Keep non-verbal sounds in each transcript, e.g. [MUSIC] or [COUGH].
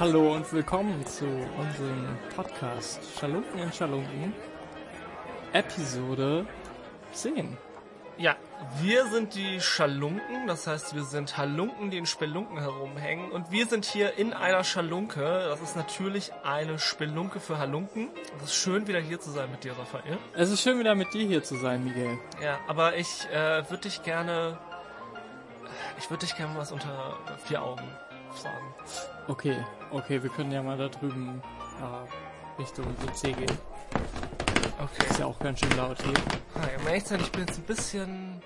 Hallo und willkommen zu unserem Podcast Schalunken in Schalunken, Episode 10. Ja, wir sind die Schalunken, das heißt, wir sind Halunken, die in Spelunken herumhängen. Und wir sind hier in einer Schalunke. Das ist natürlich eine Spelunke für Halunken. Es ist schön, wieder hier zu sein mit dir, Raphael. Es ist schön, wieder mit dir hier zu sein, Miguel. Ja, aber ich äh, würde dich gerne. Ich würde dich gerne was unter vier Augen fragen. Okay, okay, wir können ja mal da drüben äh, Richtung WC gehen. Okay. Ist ja auch ganz schön laut hier. Hi, um ehrlich zu sein, ich bin jetzt ein bisschen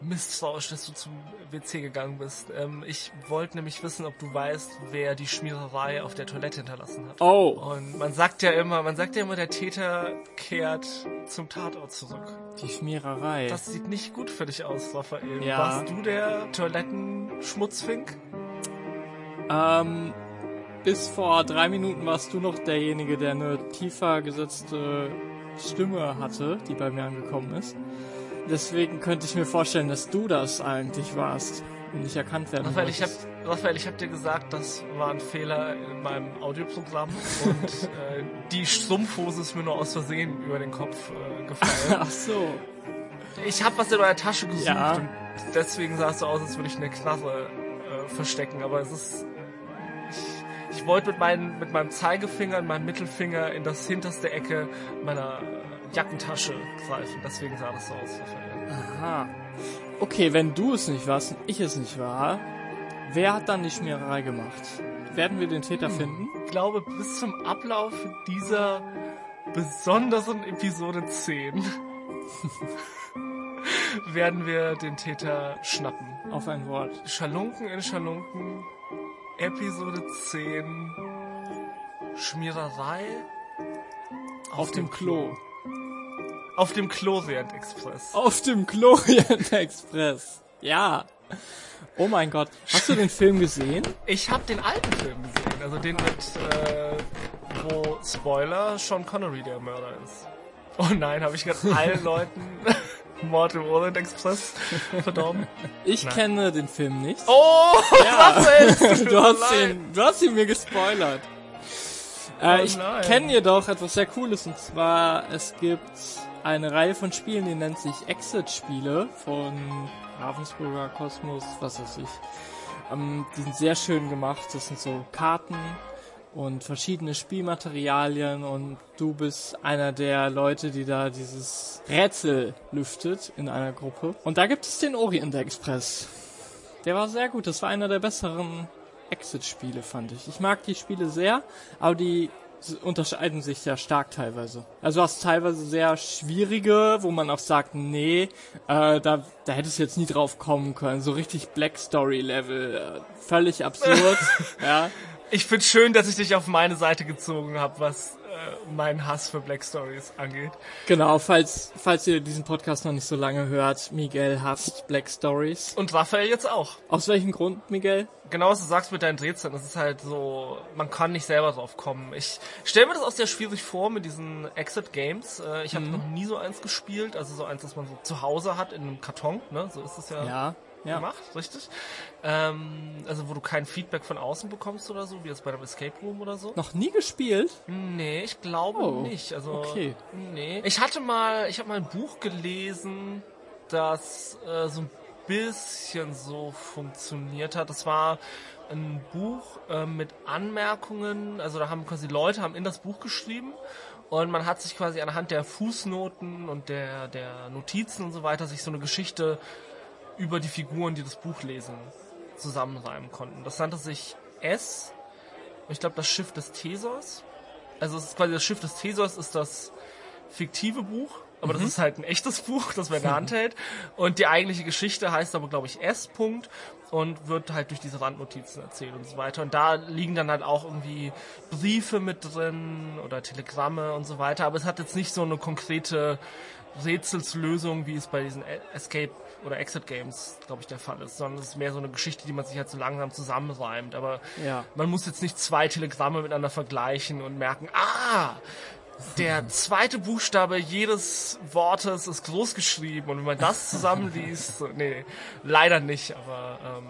misstrauisch, dass du zum WC gegangen bist. Ähm, ich wollte nämlich wissen, ob du weißt, wer die Schmiererei auf der Toilette hinterlassen hat. Oh, Und man sagt ja immer, man sagt ja immer, der Täter kehrt zum Tatort zurück. die Schmiererei. Das sieht nicht gut für dich aus, Raphael. Ja. Warst du der Toilettenschmutzfink? Ähm, bis vor drei Minuten warst du noch derjenige, der eine tiefer gesetzte Stimme hatte, die bei mir angekommen ist. Deswegen könnte ich mir vorstellen, dass du das eigentlich warst und nicht erkannt werden Raphael, ich hab. Raphael, ich hab dir gesagt, das war ein Fehler in meinem Audioprogramm und [LAUGHS] äh, die Strumpfhose ist mir nur aus Versehen über den Kopf äh, gefallen. [LAUGHS] Ach so. Ich habe was in meiner Tasche gesucht Ja. und deswegen sah es so aus, als würde ich eine Knarre äh, verstecken. Aber es ist. Ich, wollte mit, meinen, mit meinem Zeigefinger und meinem Mittelfinger in das hinterste Ecke meiner äh, Jackentasche greifen. Deswegen sah das so aus. Aha. Okay, wenn du es nicht warst und ich es nicht war, wer hat dann die Schmiererei gemacht? Werden wir den Täter finden? Ich glaube, bis zum Ablauf dieser besonderen Episode 10 [LAUGHS] werden wir den Täter schnappen. Auf ein Wort. Schalunken in Schalunken, Episode 10, Schmiererei Auf, dem Klo. Auf dem Chlorient Express. Auf dem Chlorient Express. Ja. Oh mein Gott. Hast du den Film gesehen? Ich habe den alten Film gesehen, also den mit, äh, wo, Spoiler, Sean Connery der Mörder ist. Oh nein, habe ich gerade allen Leuten Im Orient Express verdorben? [LAUGHS] Ich Nein. kenne den Film nicht. Oh, [LAUGHS] Ja. Du, hast ihn, du hast ihn mir gespoilert. Äh, Oh ich kenne jedoch etwas sehr Cooles und zwar es gibt eine Reihe von Spielen, die nennt sich Exit-Spiele von Ravensburger Kosmos, was weiß ich. Ähm, die sind sehr schön gemacht. Das sind so Karten und verschiedene Spielmaterialien und du bist einer der Leute, die da dieses Rätsel lüftet in einer Gruppe. Und da gibt es den Orient Express. Der war sehr gut. Das war einer der besseren Exit-Spiele, fand ich. Ich mag die Spiele sehr, aber die unterscheiden sich sehr stark teilweise. Also du hast teilweise sehr schwierige, wo man auch sagt, nee, äh, da, da hättest du jetzt nie drauf kommen können. So richtig Black Story-Level. Äh, völlig absurd. [LAUGHS] ja. Ich find's schön, dass ich dich auf meine Seite gezogen habe, was äh, meinen Hass für Black Stories angeht. Genau, falls, falls ihr diesen Podcast noch nicht so lange hört, Miguel hasst Black Stories. Und Raphael jetzt auch. Aus welchem Grund, Miguel? Genau, was du sagst mit deinen Rätseln, das ist halt so, man kann nicht selber drauf kommen. Ich stelle mir das auch sehr schwierig vor mit diesen Exit Games. Äh, ich habe noch nie so eins gespielt, also so eins, das man so zu Hause hat in einem Karton, ne? So ist es ja, Ja, ja. gemacht, richtig? Ähm, also wo du kein Feedback von außen bekommst oder so, wie jetzt bei einem Escape Room oder so. Noch nie gespielt? Nee, ich glaube Oh, nicht. Also okay. nee. Ich hatte mal, ich habe mal ein Buch gelesen, das äh, so ein bisschen so funktioniert hat. Das war ein Buch äh, mit Anmerkungen. Also da haben quasi Leute haben in das Buch geschrieben und man hat sich quasi anhand der Fußnoten und der der Notizen und so weiter sich so eine Geschichte über die Figuren, die das Buch lesen, zusammenreimen konnten. Das nannte sich S. Ich glaube, das Schiff des Theseus. Also es ist quasi das Schiff des Theseus ist das fiktive Buch, aber das ist halt ein echtes [LAUGHS] Buch, das man in der Hand [LAUGHS] hält. Und die eigentliche Geschichte heißt aber, glaube ich, S. -Punkt und wird halt durch diese Randnotizen erzählt und so weiter. Und da liegen dann halt auch irgendwie Briefe mit drin oder Telegramme und so weiter. Aber es hat jetzt nicht so eine konkrete Rätselslösung, wie es bei diesen Escape oder Exit Games, glaube ich, der Fall ist, sondern es ist mehr so eine Geschichte, die man sich halt so langsam zusammenreimt. Aber Ja. man muss jetzt nicht zwei Telegramme miteinander vergleichen und merken, ah, der zweite Buchstabe jedes Wortes ist groß geschrieben und wenn man das zusammenliest, so, nee, leider nicht, aber ähm,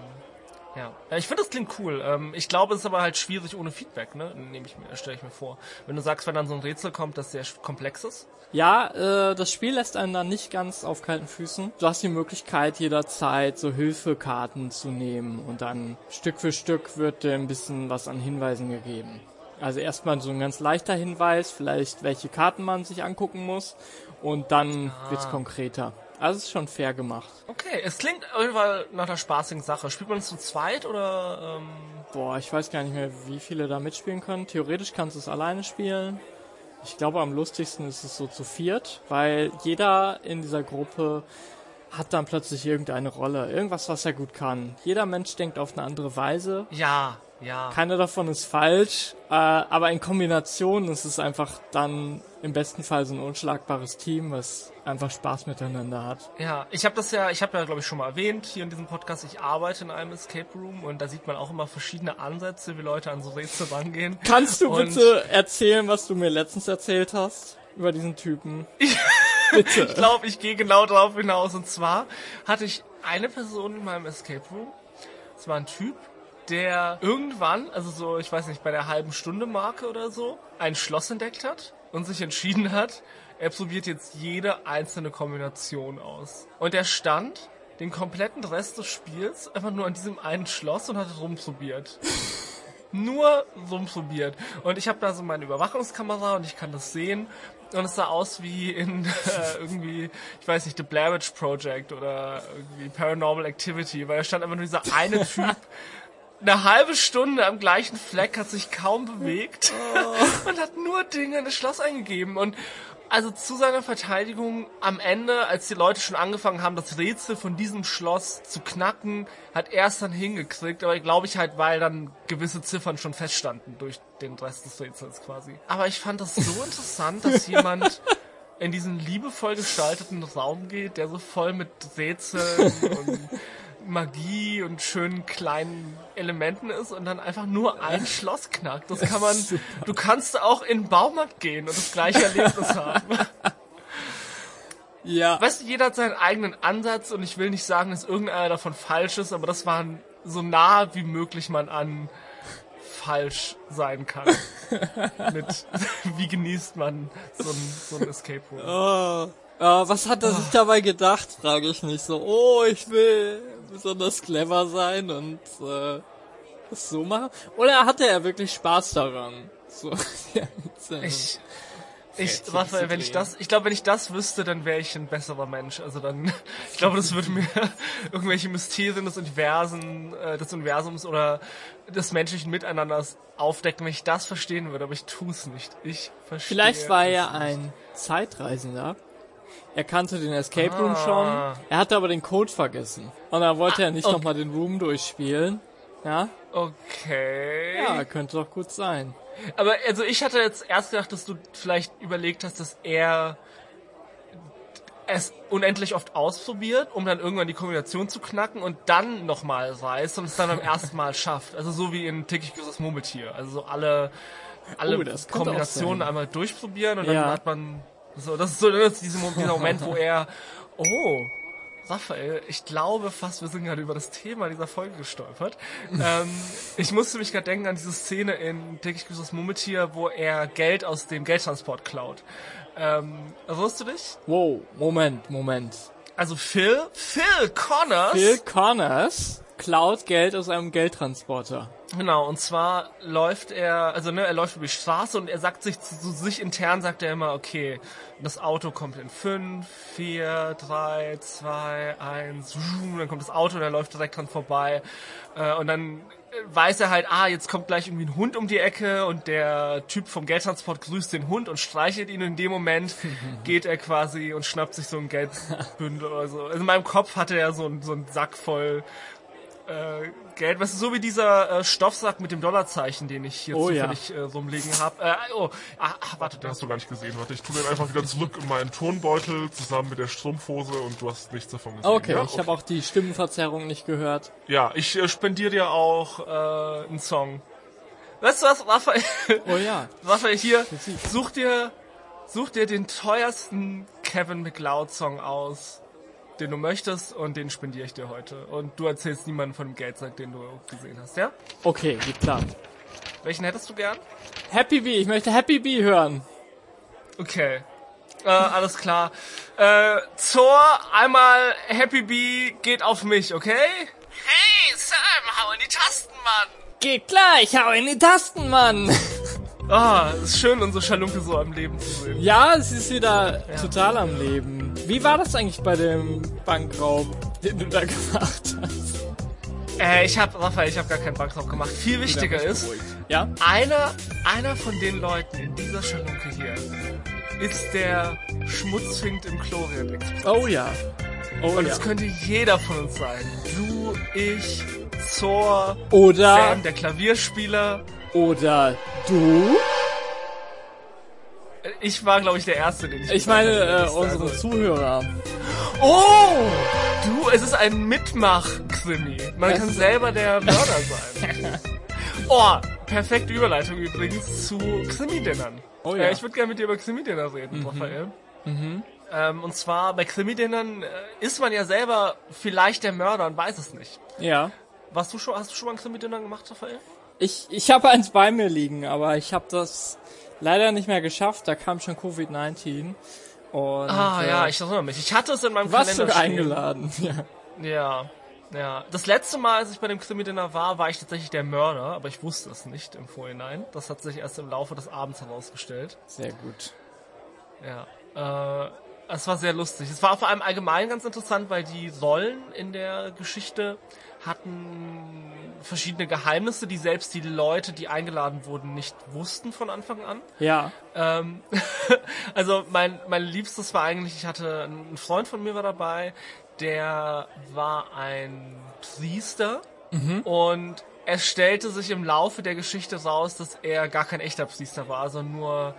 ja. Ich finde, das klingt cool. Ähm, ich glaube, es ist aber halt schwierig ohne Feedback, ne? Nehme ich mir, stelle ich mir vor. Wenn du sagst, wenn dann so ein Rätsel kommt, das sehr komplex ist. Ja, äh, das Spiel lässt einen dann nicht ganz auf kalten Füßen. Du hast die Möglichkeit, jederzeit so Hilfekarten zu nehmen und dann Stück für Stück wird dir ein bisschen was an Hinweisen gegeben. Also erstmal so ein ganz leichter Hinweis, vielleicht welche Karten man sich angucken muss und dann wird's konkreter. Also es ist schon fair gemacht. Okay, es klingt auf jeden Fall nach einer spaßigen Sache. Spielt man es zu zweit oder ähm, Boah, ich weiß gar nicht mehr, wie viele da mitspielen können. Theoretisch kannst du es alleine spielen. Ich glaube, am lustigsten ist es so zu viert, weil jeder in dieser Gruppe hat dann plötzlich irgendeine Rolle, irgendwas, was er gut kann. Jeder Mensch denkt auf eine andere Weise. ja, ja. Keiner davon ist falsch, äh, aber in Kombination ist es einfach dann im besten Fall so ein unschlagbares Team, was einfach Spaß miteinander hat. Ja, ich habe das ja, ich habe ja glaube ich schon mal erwähnt hier in diesem Podcast, ich arbeite in einem Escape Room und da sieht man auch immer verschiedene Ansätze, wie Leute an so Rätsel rangehen. Kannst du Und- bitte erzählen, was du mir letztens erzählt hast über diesen Typen? [LAUGHS] bitte. [LAUGHS] Ich glaube, ich gehe genau darauf hinaus. Und zwar hatte ich eine Person in meinem Escape Room. Es war ein Typ, der irgendwann, also so, ich weiß nicht, bei der halben Stunde Marke oder so, ein Schloss entdeckt hat und sich entschieden hat, er probiert jetzt jede einzelne Kombination aus. Und er stand den kompletten Rest des Spiels einfach nur an diesem einen Schloss und hat es rumprobiert. [LAUGHS] nur rumprobiert. Und ich habe da so meine Überwachungskamera und ich kann das sehen. Und es sah aus wie in [LAUGHS] äh, irgendwie, ich weiß nicht, The Blair Witch Project oder irgendwie Paranormal Activity, weil da stand einfach nur dieser eine [LAUGHS] Typ eine halbe Stunde am gleichen Fleck, hat sich kaum bewegt [LAUGHS] und hat nur Dinge in das Schloss eingegeben. Und also zu seiner Verteidigung am Ende, als die Leute schon angefangen haben, das Rätsel von diesem Schloss zu knacken, hat er es dann hingekriegt. Aber glaube ich halt, weil dann gewisse Ziffern schon feststanden durch den Rest des Rätsels quasi. Aber ich fand das so interessant, dass [LAUGHS] jemand in diesen liebevoll gestalteten Raum geht, der so voll mit Rätseln und Magie und schönen kleinen Elementen ist und dann einfach nur ein Schloss knackt. Das kann man, du kannst auch in den Baumarkt gehen und das gleiche Erlebnis [LAUGHS] haben. Ja. Weißt du, jeder hat seinen eigenen Ansatz und ich will nicht sagen, dass irgendeiner davon falsch ist, aber das war so nah wie möglich man an falsch sein kann. [LAUGHS] Mit, [LAUGHS] wie genießt man so ein, so ein Escape Room? Oh. Ja, was hat er sich dabei gedacht, frage ich mich so. Oh, ich will besonders clever sein und äh, das so machen. Oder hatte er wirklich Spaß daran? So, [LAUGHS] ja, seinem- Ich, ich, Raphael, wenn ich das, ich glaube, wenn ich das wüsste, dann wäre ich ein besserer Mensch. Also dann, [LAUGHS] ich glaube, das würde mir [LAUGHS] irgendwelche Mysterien des Universen, äh, des Universums oder des menschlichen Miteinanders aufdecken, wenn ich das verstehen würde. Aber ich tue es nicht. Ich verstehe. Vielleicht war er nicht. ein Zeitreisender. Er kannte den Escape Room Ah. schon. Er hatte aber den Code vergessen. Und dann wollte er nicht okay. nochmal den Room durchspielen. Ja? Okay. Ja, könnte doch gut sein. Aber also ich hatte jetzt erst gedacht, dass du vielleicht überlegt hast, dass er es unendlich oft ausprobiert, um dann irgendwann die Kombination zu knacken und dann nochmal reißt und es dann beim ersten Mal [LAUGHS] schafft. Also so wie in Täglich grüßes Murmeltier. Also so alle, alle Oh, Kombinationen einmal durchprobieren und Ja. dann hat man so, das ist so das ist dieser Moment, wo er, oh, Raphael, ich glaube fast, wir sind gerade über das Thema dieser Folge gestolpert. ähm, ich musste mich gerade denken an diese Szene in Täglich grüßt das Murmeltier, wo er Geld aus dem Geldtransport klaut. Ähm, erinnerst du dich? Wow, Moment, Moment. Also Phil, Phil Connors Phil Connors klaut Geld aus einem Geldtransporter. Genau, und zwar läuft er, also ne, er läuft über die Straße und er sagt sich zu, zu sich intern, sagt er immer, okay, das Auto kommt in 5, 4, 3, 2, 1, dann kommt das Auto und er läuft direkt dran vorbei. Äh, und dann weiß er halt, ah, jetzt kommt gleich irgendwie ein Hund um die Ecke und der Typ vom Geldtransport grüßt den Hund und streichelt ihn. Und in dem Moment [LAUGHS] geht er quasi und schnappt sich so ein Geldbündel oder so. Also in meinem Kopf hatte er so, ein, so einen Sack voll äh, Geld. Was ist so wie dieser äh, Stoffsack mit dem Dollarzeichen, den ich hier Oh, ja. zufällig äh, so rumliegen habe. Äh, oh, ah, ah, warte, Den hast du gar nicht gesehen. Warte, ich tue den einfach wieder zurück in meinen Turnbeutel zusammen mit der Strumpfhose und du hast nichts davon gesehen. Okay, ja? ich habe auch die Stimmenverzerrung nicht gehört. Ja, ich äh, spendiere dir auch äh, einen Song. Weißt du was, Raphael? Oh ja. [LAUGHS] Raphael, hier, such dir, such dir den teuersten Kevin McLeod Song aus, den du möchtest und den spendiere ich dir heute. Und du erzählst niemandem von dem Geldsack, den du gesehen hast, ja? Okay, geplant. Welchen hättest du gern? Happy Bee, ich möchte Happy Bee hören. Okay. Äh, alles klar. Äh, Zor, einmal Happy Bee geht auf mich, okay? Hey, Sam, hau in die Tasten, Mann! Geht klar, ich hau in die Tasten, Mann. Ah, ist schön, unsere Schalunke so am Leben zu sehen. Ja, es ist wieder total am Leben. Wie war das eigentlich bei dem Bankraub, den du da [LAUGHS] gemacht hast? Äh, ich hab, Raphael, ich hab gar keinen Bankraub gemacht. Viel wichtiger ist, Ja? einer, einer von den Leuten in dieser Schalunke hier ist der Schmutzfink im Chlorien Express. Oh ja. Oh Und ja. es könnte jeder von uns sein. Du, ich, Zor, Oder, Sam, der Klavierspieler. oder du? Ich war, glaube ich, der Erste, den ich Ich meine, äh, unsere Also- Zuhörer. Oh! Du, es ist ein Mitmach-Krimi. Man kann selber der Mörder sein. [LAUGHS] Oh, perfekte Überleitung übrigens zu Krimi-Dinnern. Oh ja. Äh, ich würde gerne mit dir über Krimi-Dinner reden, Raphael. Ähm, und zwar bei Krimi-Dinnern äh, ist man ja selber vielleicht der Mörder und weiß es nicht. Ja. Warst du schon, hast du schon mal ein Krimi-Dinner gemacht, Raphael? Ich, ich habe eins bei mir liegen, aber ich habe das leider nicht mehr geschafft. Da kam schon Covid-19. Und, Ah äh, ja, ich erinnere mich. Ich hatte es in meinem Du warst Kalender stehen. eingeladen. [LAUGHS] Ja. Ja, ja. Das letzte Mal, als ich bei dem Krimi-Dinner war, war ich tatsächlich der Mörder, aber ich wusste es nicht im Vorhinein. Das hat sich erst im Laufe des Abends herausgestellt. Sehr gut. Ja. Äh, es war sehr lustig. Es war vor allem allgemein ganz interessant, weil die Rollen in der Geschichte hatten verschiedene Geheimnisse, die selbst die Leute, die eingeladen wurden, nicht wussten von Anfang an. Ja. Ähm, [LAUGHS] also mein, mein Liebstes war eigentlich, ich hatte einen Freund von mir war dabei, der war ein Priester und es stellte sich im Laufe der Geschichte raus, dass er gar kein echter Priester war, sondern nur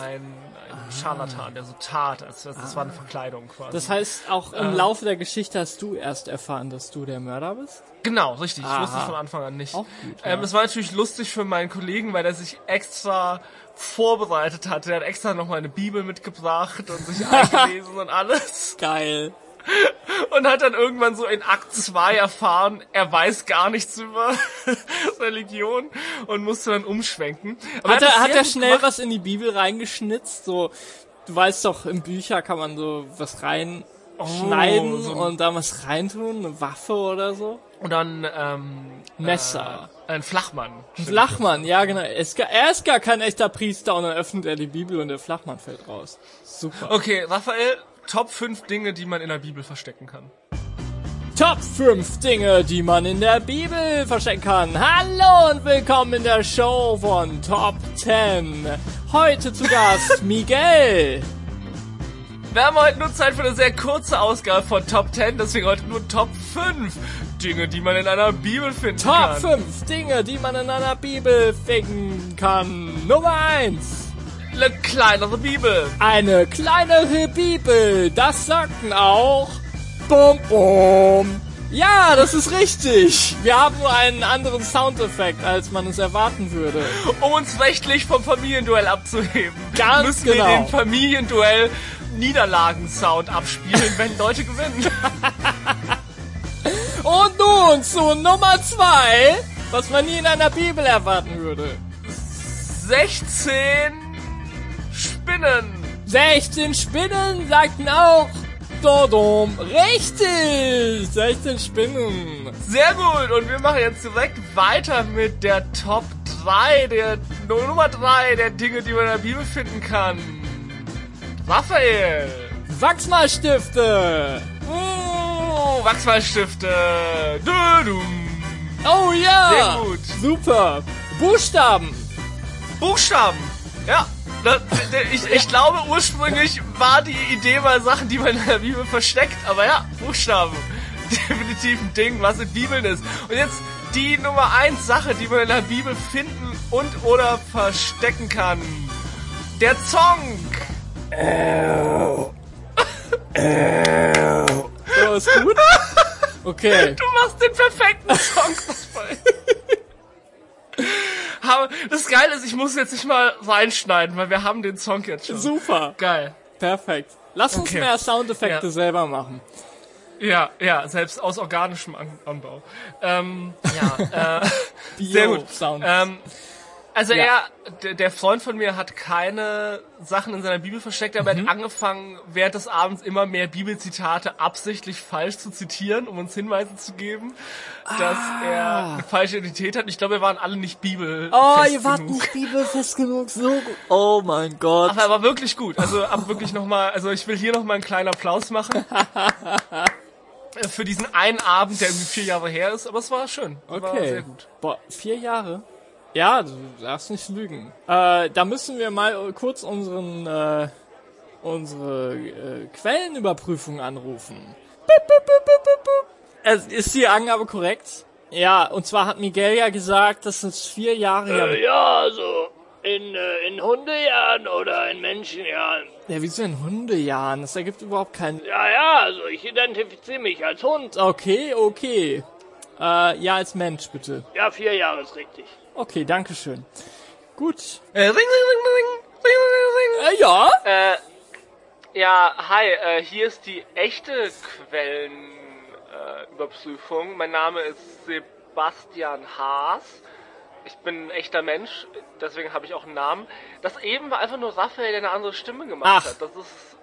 ein, ein Scharlatan, der so tat, als als- das war eine Verkleidung quasi. Das heißt, auch im Ähm. Laufe der Geschichte hast du erst erfahren, dass du der Mörder bist? Genau, richtig. Ich Aha. wusste es von Anfang an nicht. Auch gut, Ähm, ja. es war natürlich lustig für meinen Kollegen, weil er sich extra vorbereitet hatte. Er hat extra nochmal eine Bibel mitgebracht und sich [LAUGHS] eingelesen und alles. Geil. Und hat dann irgendwann so in Akt 2 erfahren, er weiß gar nichts über [LAUGHS] Religion und musste dann umschwenken. Aber Hat er, hat er schnell gemacht. was in die Bibel reingeschnitzt? So, du weißt doch, in Bücher kann man so was reinschneiden Oh, so und da was reintun, eine Waffe oder so. Und dann ähm, Messer. Äh, ein Flachmann. Ein Flachmann, ja genau. Er ist, gar, er ist gar kein echter Priester und dann öffnet er die Bibel und der Flachmann fällt raus. Super. Okay, Raphael, Top 5 Dinge, die man in der Bibel verstecken kann. Top 5 Dinge, die man in der Bibel verstecken kann. Hallo und willkommen in der Show von Top 10. Heute zu Gast [LAUGHS] Miguel. Wir haben heute nur Zeit für eine sehr kurze Ausgabe von Top 10, deswegen heute nur Top 5 Dinge, die man in einer Bibel finden Top kann. 5 Dinge, die man in einer Bibel finden kann. Nummer 1. Eine kleinere Bibel. Eine kleinere Bibel. Das sagten auch Bum Bum. Ja, das ist richtig. Wir haben nur einen anderen Soundeffekt, als man es erwarten würde. Um uns rechtlich vom Familienduell abzuheben, Ganz müssen genau. wir den Familienduell Niederlagensound abspielen, wenn Leute gewinnen. [LAUGHS] Und nun zu Nummer 2, was man nie in einer Bibel erwarten würde. 16 Spinnen. 16 Spinnen sagten auch Dodom. Richtig! 16 Spinnen. Sehr gut. Und wir machen jetzt direkt weiter mit der Top 3, der Nummer 3 der Dinge, die man in der Bibel finden kann. Raphael. Wachsmalstifte. Oh, Wachsmalstifte. Dödum. Oh ja. Sehr gut. Super. Buchstaben. Buchstaben. Ja. Das, ich, ich glaube, ursprünglich war die Idee mal Sachen, die man in der Bibel versteckt. Aber ja, Buchstaben. [LAUGHS] Definitiv ein Ding, was in Bibeln ist. Und jetzt die Nummer 1 Sache, die man in der Bibel finden und oder verstecken kann. Der Zong. Ja, [LAUGHS] ist gut. Okay. Du machst den perfekten Song. [LAUGHS] Aber das Geile ist, ich muss jetzt nicht mal reinschneiden, weil wir haben den Song jetzt schon. Super. Geil. Perfekt. Lass uns Okay. mehr Soundeffekte Ja. selber machen. Ja, ja, selbst aus organischem An Anbau. Ähm, ja, [LAUGHS] äh, sehr gut. Sound. Ähm, also Ja. er, der, Freund von mir hat keine Sachen in seiner Bibel versteckt, aber er Mhm. hat angefangen, während des Abends immer mehr Bibelzitate absichtlich falsch zu zitieren, um uns Hinweise zu geben, dass er eine falsche Identität hat. Ich glaube, wir waren alle nicht Bibel. Ah. oh, ihr wart nicht bibelfest genug. So gut. Oh mein Gott. Aber er war wirklich gut. Also ab wirklich nochmal, also ich will hier nochmal einen kleinen Applaus machen. [LAUGHS] Für diesen einen Abend, der irgendwie vier Jahre her ist, aber es war schön. War Okay. sehr gut. Boah, vier Jahre? Ja, du darfst nicht lügen. Äh, da müssen wir mal kurz unseren, äh, unsere äh, Quellenüberprüfung anrufen. Bup, bup, bup, bup, bup, bup. Es ist die Angabe korrekt? Ja, und zwar hat Miguel ja gesagt, dass es vier Jahre her. Äh, ja, also in, äh, in Hundejahren oder in Menschenjahren. Ja, wieso in Hundejahren? Das ergibt überhaupt keinen. Ja, ja, also ich identifiziere mich als Hund. Okay, okay. Äh, ja, als Mensch, bitte. Ja, vier Jahre ist richtig. Okay, danke schön. Gut. Äh, ring, ring, ring, ring, ring, ring, ring. Äh, ja? Äh, ja, hi, äh, hier ist die echte Quellenüberprüfung. Äh, mein Name ist Sebastian Haas. Ich bin ein echter Mensch, deswegen habe ich auch einen Namen. Das eben war einfach nur Raphael, der eine andere Stimme gemacht Ach. hat. Das ist,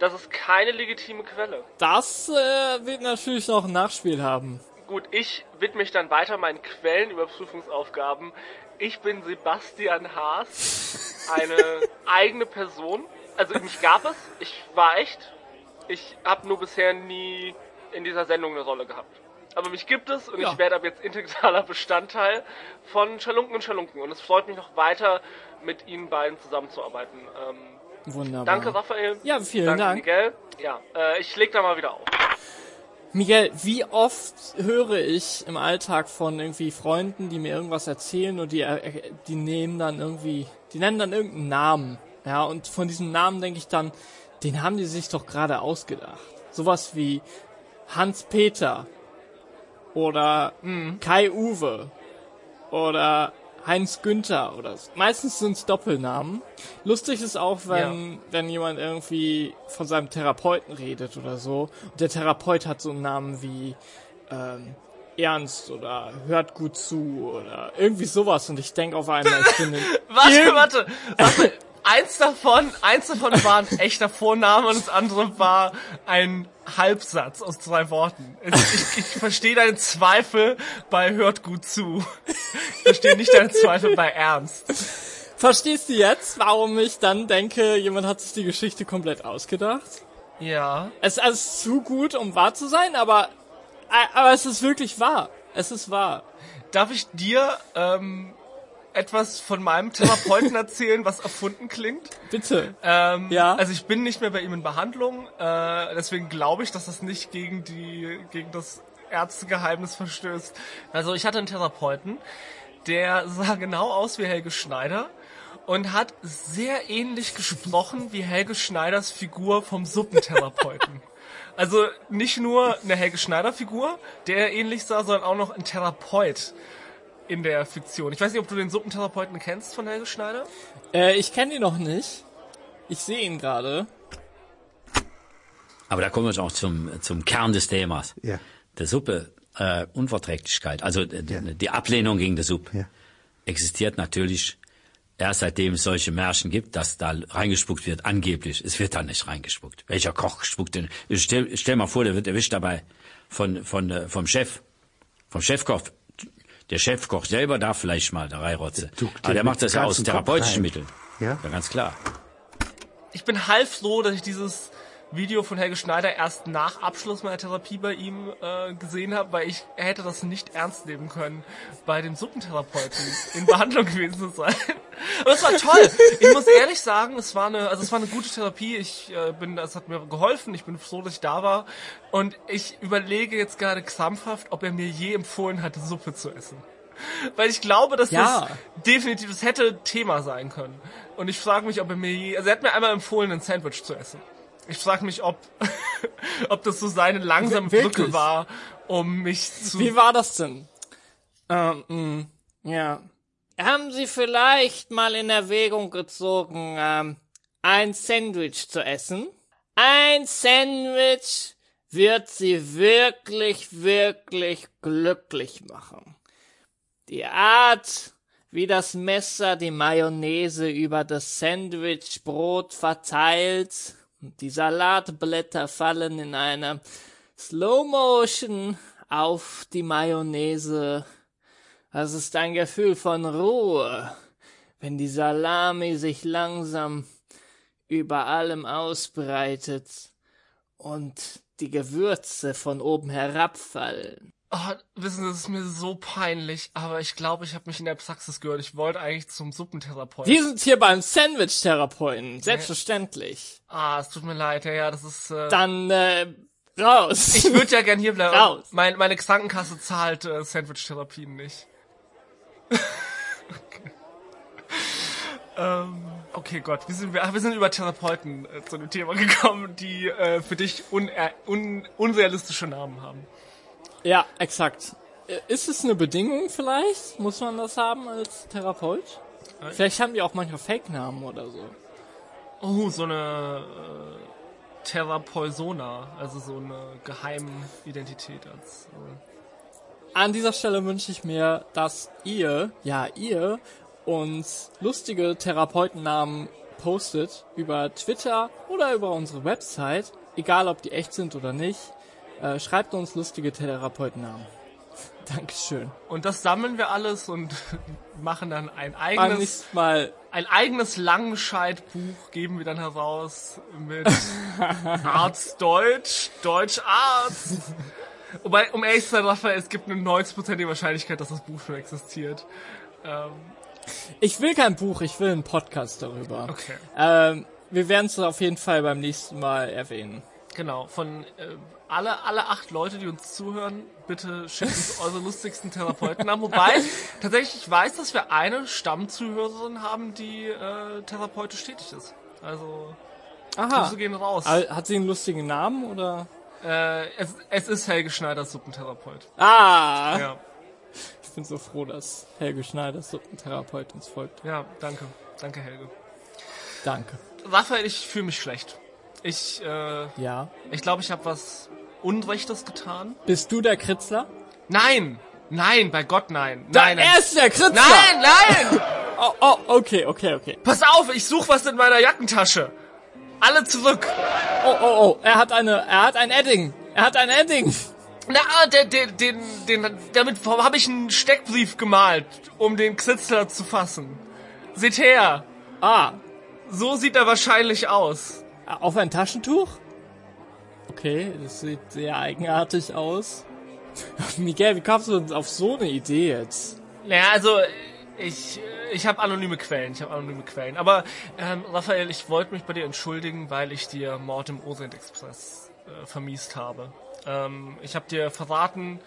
das ist keine legitime Quelle. Das äh, wird natürlich noch ein Nachspiel haben. Gut, ich widme mich dann weiter meinen Quellenüberprüfungsaufgaben. Ich bin Sebastian Haas, eine [LAUGHS] eigene Person. Also mich gab es, ich war echt. Ich habe nur bisher nie in dieser Sendung eine Rolle gehabt. Aber mich gibt es und Ja. ich werde ab jetzt integraler [LAUGHS] Bestandteil von Schalunken und Schalunken. Und es freut mich noch weiter, mit Ihnen beiden zusammenzuarbeiten. Ähm, Wunderbar. danke, Raphael. Ja, vielen danke, Dank. Miguel. Ja, äh, ich leg da mal wieder auf. Miguel, wie oft höre ich im Alltag von irgendwie Freunden, die mir irgendwas erzählen und die, äh, die nehmen dann irgendwie, die nennen dann irgendeinen Namen. Ja, und von diesem Namen denke ich dann, den haben die sich doch gerade ausgedacht. Sowas wie Hans-Peter oder Kai Uwe oder Heinz Günther oder so. meistens sind es Doppelnamen. Lustig ist auch, wenn, wenn jemand irgendwie von seinem Therapeuten redet oder so. Und der Therapeut hat so einen Namen wie ähm, Ernst oder hört gut zu oder irgendwie sowas. Und ich denke auf einmal, ich bin in [LAUGHS] Warte, warte, warte. [LAUGHS] Eins davon, eins davon war ein echter Vorname und das andere war ein Halbsatz aus zwei Worten. Ich, ich, verstehe deinen Zweifel bei hört gut zu. Ich verstehe nicht deinen Zweifel bei Ernst. Verstehst du jetzt, warum ich dann denke, jemand hat sich die Geschichte komplett ausgedacht? Ja. Es ist zu gut, um wahr zu sein, aber, aber es ist wirklich wahr. Es ist wahr. Darf ich dir ähm, etwas von meinem Therapeuten erzählen, was erfunden klingt? Bitte. Ähm, Ja. Also ich bin nicht mehr bei ihm in Behandlung, äh, deswegen glaube ich, dass das nicht gegen die gegen das Ärztegeheimnis verstößt. Also ich hatte einen Therapeuten, der sah genau aus wie Helge Schneider und hat sehr ähnlich gesprochen wie Helge Schneiders Figur vom Suppentherapeuten. [LAUGHS] Also nicht nur eine Helge Schneider Figur, der ähnlich sah, sondern auch noch ein Therapeut in der Fiktion. Ich weiß nicht, ob du den Suppentherapeuten kennst von Helge Schneider. Äh, ich kenne ihn noch nicht. Ich sehe ihn gerade. Aber da kommen wir auch zum, zum Kern des Themas. Ja. Der Suppe, äh, Unverträglichkeit, also äh, die, die Ablehnung gegen die Suppe, Ja. existiert natürlich erst seitdem es solche Märchen gibt, dass da reingespuckt wird, angeblich. Es wird da nicht reingespuckt. Welcher Koch spuckt denn? Stell, stell mal vor, der wird erwischt dabei von, von, äh, vom Chef, vom Chefkoch. Der Chefkoch selber darf vielleicht mal da reinrotzen. Du- Aber der macht das ja aus therapeutischen. Mitteln. Ja? Ja, ganz klar. Ich bin halb froh, dass ich dieses Video von Helge Schneider erst nach Abschluss meiner Therapie bei ihm äh, gesehen habe, weil ich er hätte das nicht ernst nehmen können, bei dem Suppentherapeuten in Behandlung gewesen zu sein. Aber es war toll. Ich muss ehrlich sagen, es war eine, also es war eine gute Therapie. Ich äh, bin, es hat mir geholfen. Ich bin froh, dass ich da war. Und ich überlege jetzt gerade krampfhaft, ob er mir je empfohlen hatte, Suppe zu essen. Weil ich glaube, dass Ja. das definitiv, das hätte Thema sein können. Und ich frage mich, ob er mir je, also er hat mir einmal empfohlen, ein Sandwich zu essen. Ich frage mich, ob, [LAUGHS] ob das so seine langsame Wirklich? Brücke war, um mich zu... Wie war das denn? Ähm, mh, ja. Haben Sie vielleicht mal in Erwägung gezogen, ähm, ein Sandwich zu essen? Ein Sandwich wird Sie wirklich, wirklich glücklich machen. Die Art, wie das Messer die Mayonnaise über das Sandwichbrot verteilt die Salatblätter fallen in einer Slow Motion auf die Mayonnaise. Das ist ein Gefühl von Ruhe, wenn die Salami sich langsam über allem ausbreitet und die Gewürze von oben herabfallen. Oh, wissen Sie, das ist mir so peinlich, aber ich glaube, ich habe mich in der Praxis gehört. Ich wollte eigentlich zum Suppentherapeuten. Wir sind hier beim Sandwich-Therapeuten, selbstverständlich. ah, es tut mir leid, ja, ja, das ist... Äh, Dann, äh, raus. ich würde ja gern hier bleiben. Raus. Mein, meine Krankenkasse zahlt äh, Sandwich-Therapien nicht. okay. [LAUGHS] ähm, okay, Gott, wir sind, wir, wir sind über Therapeuten äh, zu dem Thema gekommen, die äh, für dich un, unrealistische Namen haben. Ja, exakt. Äh, Ist es eine Bedingung vielleicht? Muss man das haben als Therapeut? Vielleicht haben die auch manchmal Fake-Namen oder so. Oh, so eine äh, Therapeusona, also so eine Geheimidentität als. Äh, An dieser Stelle wünsche ich mir, dass ihr, ja ihr, uns lustige Therapeutennamen postet über Twitter oder über unsere Website, egal ob die echt sind oder nicht. Äh, schreibt uns lustige Therapeutennamen. [LAUGHS] Dankeschön. und das sammeln wir alles und [LAUGHS] machen dann ein eigenes, Mal ein eigenes Langenscheid-Buch geben wir dann heraus mit [LAUGHS] Arzt Deutsch, Deutsch Arzt. Wobei, um ehrlich zu sein, Raphael, es gibt eine 90%ige Wahrscheinlichkeit, dass das Buch schon existiert. Ähm, Ich will kein Buch, ich will einen Podcast darüber. okay. Ähm, wir werden es auf jeden Fall beim nächsten Mal erwähnen. Genau, von äh, alle, alle acht Leute, die uns zuhören, bitte schickt uns eure lustigsten Therapeutennamen. Wobei, tatsächlich, ich weiß, dass wir eine Stammzuhörerin haben, die äh, therapeutisch tätig ist. Also, Aha. Grüße gehen raus. Hat sie einen lustigen Namen oder? Äh, es, es ist Helge Schneider, Suppentherapeut. Ah! Ja, Ich bin so froh, dass Helge Schneider Suppentherapeut uns folgt. ja, danke. Danke, Helge. Danke. Raphael, ich fühle mich schlecht. Ich, äh, Ja. ich glaube, ich habe was Unrechtes getan. Bist du der Kritzler? Nein! Nein, bei Gott nein. Nein, nein. er ist der Kritzler! Nein, nein! [LAUGHS] Oh, oh, okay, okay, okay. Pass auf, ich suche was in meiner Jackentasche. Alle zurück. Oh, oh, oh, er hat eine, er hat ein Edding. Er hat ein Edding. Na, den, den, den, den damit habe ich einen Steckbrief gemalt, um den Kritzler zu fassen. Seht her, Ah, so sieht er wahrscheinlich aus. auf ein Taschentuch? Okay, das sieht sehr eigenartig aus. [LAUGHS] Miguel, wie kamst du denn auf so eine Idee jetzt? Naja, also ich, ich habe anonyme Quellen, ich habe anonyme Quellen. Aber ähm, Raphael, ich wollte mich bei dir entschuldigen, weil ich dir Mord im Orient Express äh, vermiest habe. Ähm, ich habe dir verraten,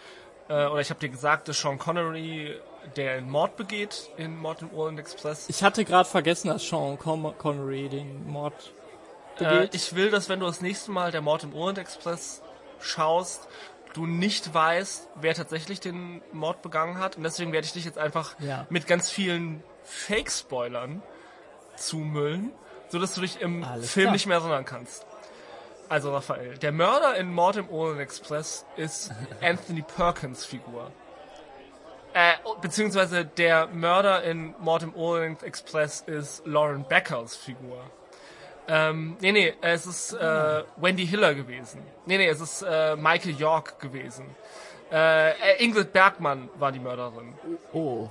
äh, oder ich habe dir gesagt, dass Sean Connery der Mord begeht in Mord im Orient Express. Ich hatte gerade vergessen, dass Sean Con Connery den Mord Äh, begeht. ich will, dass wenn du das nächste Mal der Mord im Orient Express schaust, du nicht weißt, wer tatsächlich den Mord begangen hat. Und deswegen werde ich dich jetzt einfach Ja. mit ganz vielen Fake-Spoilern zumüllen, sodass du dich im Alles Film klar. nicht mehr erinnern kannst. Also Raphael, der Mörder in Mord im Orient Express ist [LAUGHS] Anthony Perkins Figur. Äh, beziehungsweise der Mörder in Mord im Orient Express ist Lauren Beckers Figur. Ähm, nee, nee, es ist äh, Wendy Hiller gewesen. Nee, nee, es ist äh, Michael York gewesen. Äh, äh, Ingrid Bergmann war die Mörderin. Oh.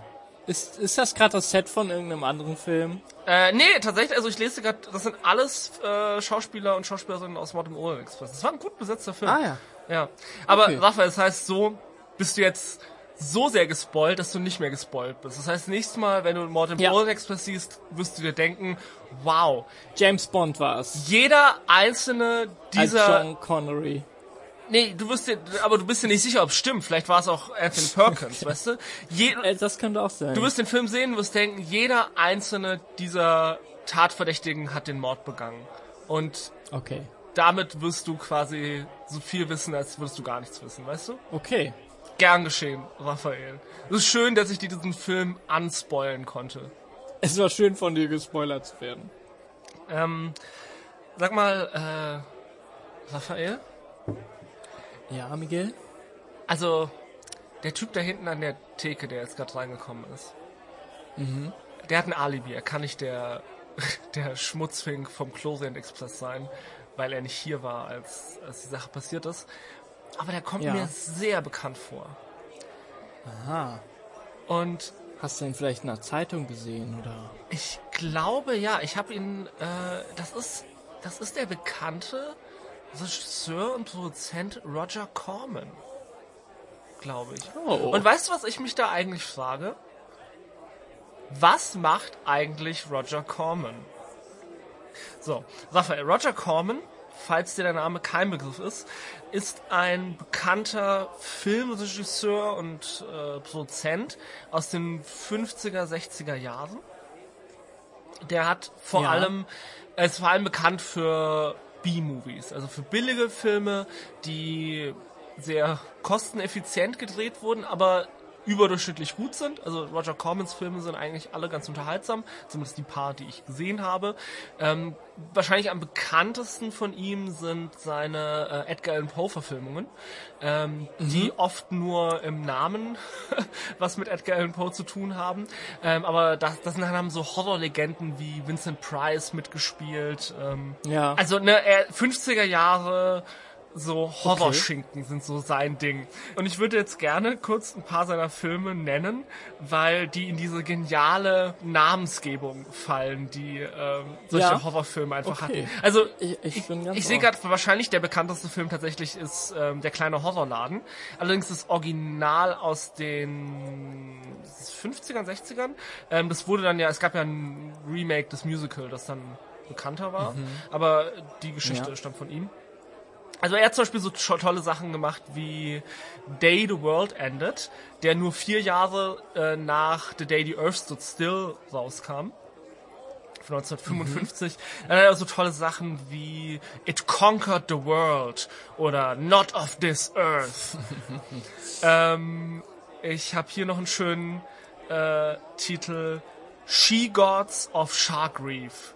Ist, ist das gerade das Set von irgendeinem anderen Film? Äh, nee, tatsächlich, also ich lese gerade, das sind alles äh, Schauspieler und Schauspielerinnen aus Mord im Orient Express. Das war ein gut besetzter Film. Ah ja. Ja. Aber Okay. Raphael, das heißt so, bist du jetzt so sehr gespoilt, dass du nicht mehr gespoilt bist. Das heißt, nächstes Mal, wenn du Mord im Ja. Orient Express siehst, wirst du dir denken, wow, James Bond war es. jeder einzelne Als dieser John Connery. Nee, du wirst dir, aber du bist dir nicht sicher, ob es stimmt. Vielleicht war es auch Anthony Perkins, weißt du? Je, Äh, das könnte auch sein. du wirst den Film sehen, wirst denken, jeder einzelne dieser Tatverdächtigen hat den Mord begangen. Und okay. damit wirst du quasi so viel wissen, als würdest du gar nichts wissen, weißt du? Okay. Gern geschehen, Raphael. Es ist schön, dass ich dir diesen Film anspoilen konnte. Es war schön von dir gespoilert zu werden. Ähm, sag mal, äh, Raphael? Ja, Miguel? Also, der Typ da hinten an der Theke, der jetzt gerade reingekommen ist, der hat ein Alibi. Er kann nicht der, [LAUGHS] der Schmutzfink vom Chlorient Express sein, weil er nicht hier war, als, als die Sache passiert ist. Aber der kommt Ja. mir sehr bekannt vor. Aha. Und Hast du ihn vielleicht in einer Zeitung gesehen, oder? ich glaube, ja, ich habe ihn, äh, das ist, das ist der bekannte Regisseur und Produzent Roger Corman. Glaube ich. Oh. Und weißt du, was ich mich da eigentlich frage? Was macht eigentlich Roger Corman? So, Raphael, Roger Corman, falls dir der Name kein Begriff ist, ist ein bekannter Filmregisseur und äh, Produzent aus den 50er, 60er Jahren. Der hat vor Ja. allem, er ist vor allem bekannt für B-Movies, also für billige Filme, die sehr kosteneffizient gedreht wurden, aber überdurchschnittlich gut sind. Also Roger Cormans Filme sind eigentlich alle ganz unterhaltsam, zumindest die paar, die ich gesehen habe. Ähm, wahrscheinlich am bekanntesten von ihm sind seine äh, Edgar Allan Poe Verfilmungen, ähm, die oft nur im Namen [LAUGHS] was mit Edgar Allan Poe zu tun haben. Ähm, aber das, das sind dann haben so Horrorlegenden wie Vincent Price mitgespielt. Ähm, Ja. also ne, er, 50er Jahre so Horrorschinken sind so sein Ding. Und ich würde jetzt gerne kurz ein paar seiner Filme nennen, weil die in diese geniale Namensgebung fallen, die ähm, solche Ja. Horrorfilme einfach Okay. hatten. Also Ich- ich ganz ich sehe gerade wahrscheinlich der bekannteste Film tatsächlich ist ähm, der kleine Horrorladen. Allerdings das Original aus den 50ern, 60ern. Ähm, das wurde dann ja, es gab ja ein Remake des Musical, das dann bekannter war. Aber die Geschichte Ja. stammt von ihm. Also er hat zum Beispiel so to- tolle Sachen gemacht wie Day the World Ended, der nur vier Jahre äh, nach The Day the Earth Stood Still rauskam. Von 1955. Dann hat er so tolle Sachen wie It Conquered the World oder Not of This Earth. [LAUGHS] ähm, ich habe hier noch einen schönen äh, Titel She Gods of Shark Reef.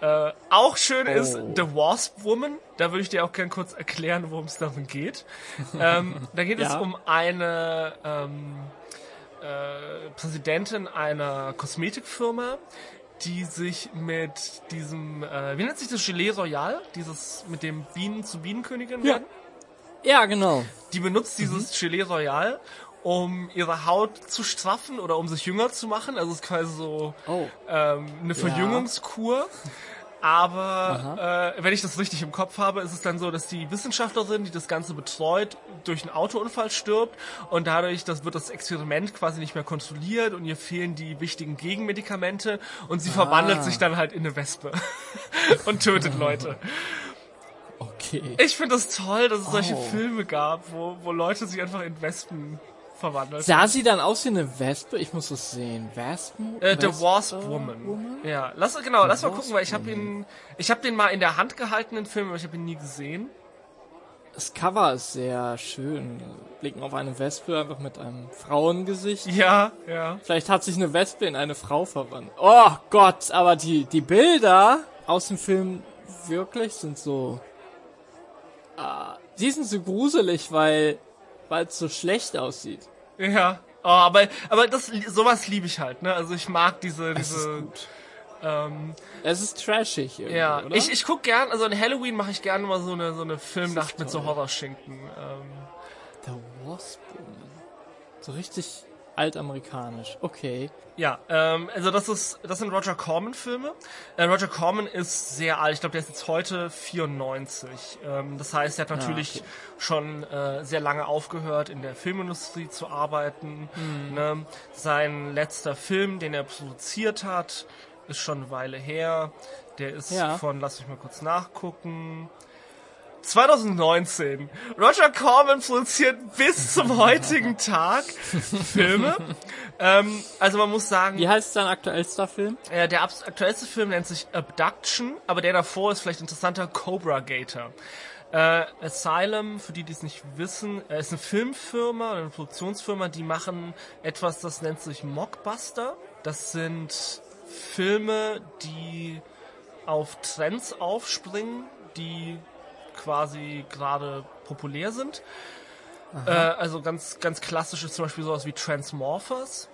Äh, auch schön ist Oh. The Wasp Woman. Da würde ich dir auch gern kurz erklären, worum es darum geht. ähm, da geht es Ja. um eine ähm, äh, Präsidentin einer Kosmetikfirma, die sich mit diesem, äh, wie nennt sich das Gelee Royal? Dieses mit dem Bienen zu Bienenkönigin Ja. werden? Ja, genau. Die benutzt dieses Gelee Royal, um ihre Haut zu straffen oder um sich jünger zu machen. Also es ist quasi so Oh. ähm, eine Verjüngungskur. Aber äh, wenn ich das richtig im Kopf habe, ist es dann so, dass die Wissenschaftlerin, die das Ganze betreut, durch einen Autounfall stirbt und dadurch das wird das Experiment quasi nicht mehr kontrolliert und ihr fehlen die wichtigen Gegenmedikamente und sie verwandelt sich dann halt in eine Wespe [LAUGHS] und tötet Leute. Okay. Ich finde das toll, dass es solche Oh. Filme gab, wo, wo Leute sich einfach in Wespen verwandelt. Sah sie dann aus wie eine Wespe? Ich muss das sehen. Wespen? Äh, The Wasp Woman. Ja, lass genau, lass mal gucken, weil ich habe ihn, ich habe den mal in der Hand gehalten, den Film, aber ich habe ihn nie gesehen. Das Cover ist sehr schön. Blicken auf eine Wespe einfach mit einem Frauengesicht. Ja, ja. Vielleicht hat sich eine Wespe in eine Frau verwandelt. Oh Gott, aber die, die Bilder aus dem Film wirklich sind so. Ah, die sind so gruselig, weil weil es so schlecht aussieht. Ja, Oh, aber aber das sowas liebe ich halt, ne? Also ich mag diese Es ist diese gut. ähm, Es ist trashig irgendwie, ja, oder? ich ich guck gern, also an Halloween mache ich gerne mal so eine so eine Filmnacht mit so. Horrorschinken. Ähm, The Wasp. So richtig altamerikanisch. Okay. Ja, ähm, also das ist, das sind Roger Corman Filme. Äh, Roger Corman ist sehr alt. Ich glaube, der ist jetzt heute 94. Ähm, das heißt, er hat natürlich okay. schon äh, sehr lange aufgehört, in der Filmindustrie zu arbeiten. Ne? Sein letzter Film, den er produziert hat, ist schon eine Weile her. Der ist Ja. von, lass mich mal kurz nachgucken. 2019. Roger Corman produziert bis zum heutigen Tag Filme. ähm, also man muss sagen, Wie heißt sein aktuellster Film? äh, der aktuellste Film nennt sich Abduction, aber der davor ist vielleicht interessanter, Cobra Gator. Äh, Asylum, für die, die es nicht wissen, äh, ist eine Filmfirma, eine Produktionsfirma, die machen etwas, das nennt sich Mockbuster. Das sind Filme, die auf Trends aufspringen, die quasi gerade populär sind. Äh, also ganz, ganz klassisch ist zum Beispiel sowas wie Transmorphers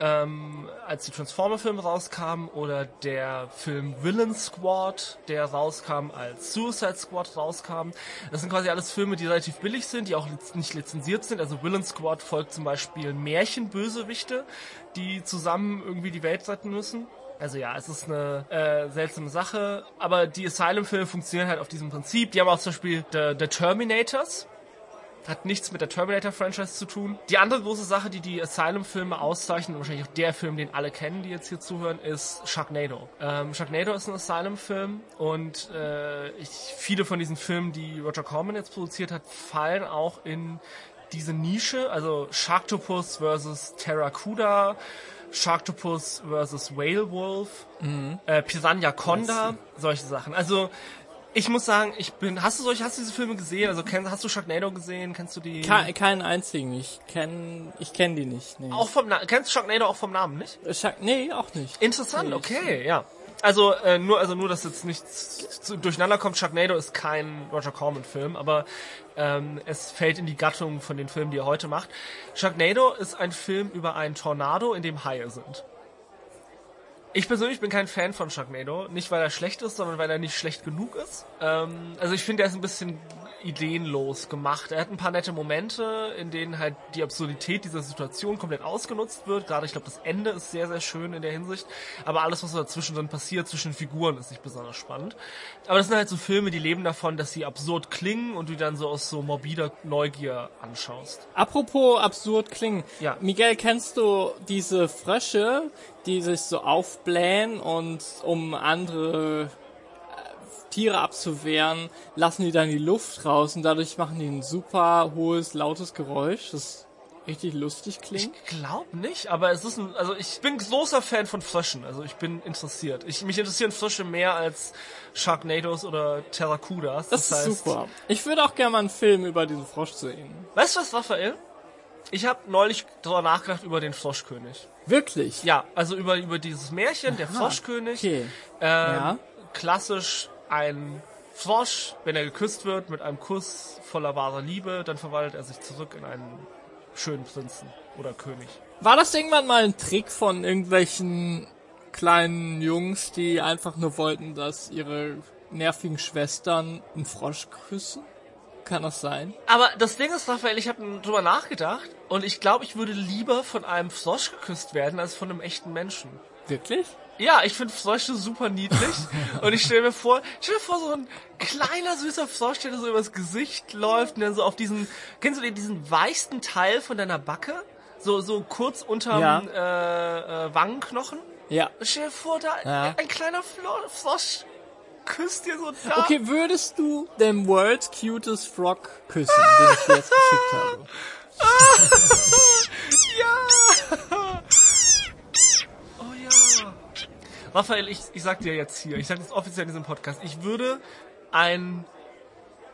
ähm, als die Transformer-Filme rauskamen oder der Film Villain Squad, der rauskam, als Suicide Squad rauskam. Das sind quasi alles Filme, die relativ billig sind, die auch nicht lizenziert sind. Also Villain Squad folgt zum Beispiel Märchenbösewichte, die zusammen irgendwie die Welt retten müssen. Also ja, es ist eine äh, seltsame Sache, aber die Asylum-Filme funktionieren halt auf diesem Prinzip. Die haben auch zum Beispiel The, The Terminators, hat nichts mit der Terminator-Franchise zu tun. Die andere große Sache, die die Asylum-Filme auszeichnet, und wahrscheinlich auch der Film, den alle kennen, die jetzt hier zuhören, ist Sharknado. Ähm, Sharknado ist ein Asylum-Film und äh, ich, viele von diesen Filmen, die Roger Corman jetzt produziert hat, fallen auch in diese Nische, also Sharktopus versus Terracuda, Sharktopus versus Whale Wolf, äh, Piranha Conda, solche Sachen. Also ich muss sagen, ich bin. Hast du solche, hast du diese Filme gesehen? Also kenn, hast du Sharknado gesehen? Kennst du die? Ke keinen einzigen. Ich kenn, ich kenn die nicht. Nee. auch vom Na kennst du Sharknado auch vom Namen nicht? Shark nee, auch nicht. Interessant, Nee, okay, ja. Also äh, nur, also nur, dass jetzt nichts zu- durcheinander kommt. Sharknado ist kein Roger Corman-Film, aber ähm, es fällt in die Gattung von den Filmen, die er heute macht. Sharknado ist ein Film über einen Tornado, in dem Haie sind. Ich persönlich bin kein Fan von Sharknado, nicht weil er schlecht ist, sondern weil er nicht schlecht genug ist. Ähm, also ich finde, er ist ein bisschen ideenlos gemacht. Er hat ein paar nette Momente, in denen halt die Absurdität dieser Situation komplett ausgenutzt wird. Gerade, ich glaube, das Ende ist sehr, sehr schön in der Hinsicht. Aber alles, was dazwischen dann passiert, zwischen den Figuren, ist nicht besonders spannend. Aber das sind halt so Filme, die leben davon, dass sie absurd klingen und du die dann so aus so morbider Neugier anschaust. Apropos absurd klingen. Ja. Miguel, kennst du diese Frösche, die sich so aufblähen und um andere äh, Tiere abzuwehren, lassen die dann die Luft raus und dadurch machen die ein super hohes, lautes Geräusch, das richtig lustig klingt? Ich glaube nicht, aber es ist ein, also ich bin großer Fan von Fröschen, also ich bin interessiert. Ich, mich interessieren Frösche mehr als Sharknados oder Terracudas. Das, heißt, ist super. Ich würde auch gerne mal einen Film über diesen Frosch sehen. Weißt du was, Raphael? Ich habe neulich darüber nachgedacht über den Froschkönig. Wirklich? Ja, also über, über dieses Märchen, der Froschkönig. Okay. Ähm, Ja. Klassisch ein Frosch, wenn er geküsst wird mit einem Kuss voller wahrer Liebe, dann verwandelt er sich zurück in einen schönen Prinzen oder König. War das irgendwann mal ein Trick von irgendwelchen kleinen Jungs, die einfach nur wollten, dass ihre nervigen Schwestern einen Frosch küssen? Kann das sein? Aber das Ding ist, Raphael, ich habe drüber nachgedacht und ich glaube, ich würde lieber von einem Frosch geküsst werden, als von einem echten Menschen. Wirklich? Ja, ich finde Frösche super niedlich [LAUGHS] und ich stelle mir vor, stell dir vor, so ein kleiner süßer Frosch, der so übers Gesicht läuft und dann so auf diesen, kennst du den, diesen weißen Teil von deiner Backe? So, so kurz unterm Ja. äh, äh, Wangenknochen? Ja. Stell dir vor, da Ja. ein kleiner Frosch küsst dir so da. Okay, würdest du den World's Cutest Frog küssen, den ich dir jetzt geschickt habe? [LAUGHS] Ja! Oh ja. Raphael, ich, ich sag dir jetzt hier, ich sag das offiziell in diesem Podcast, ich würde einen,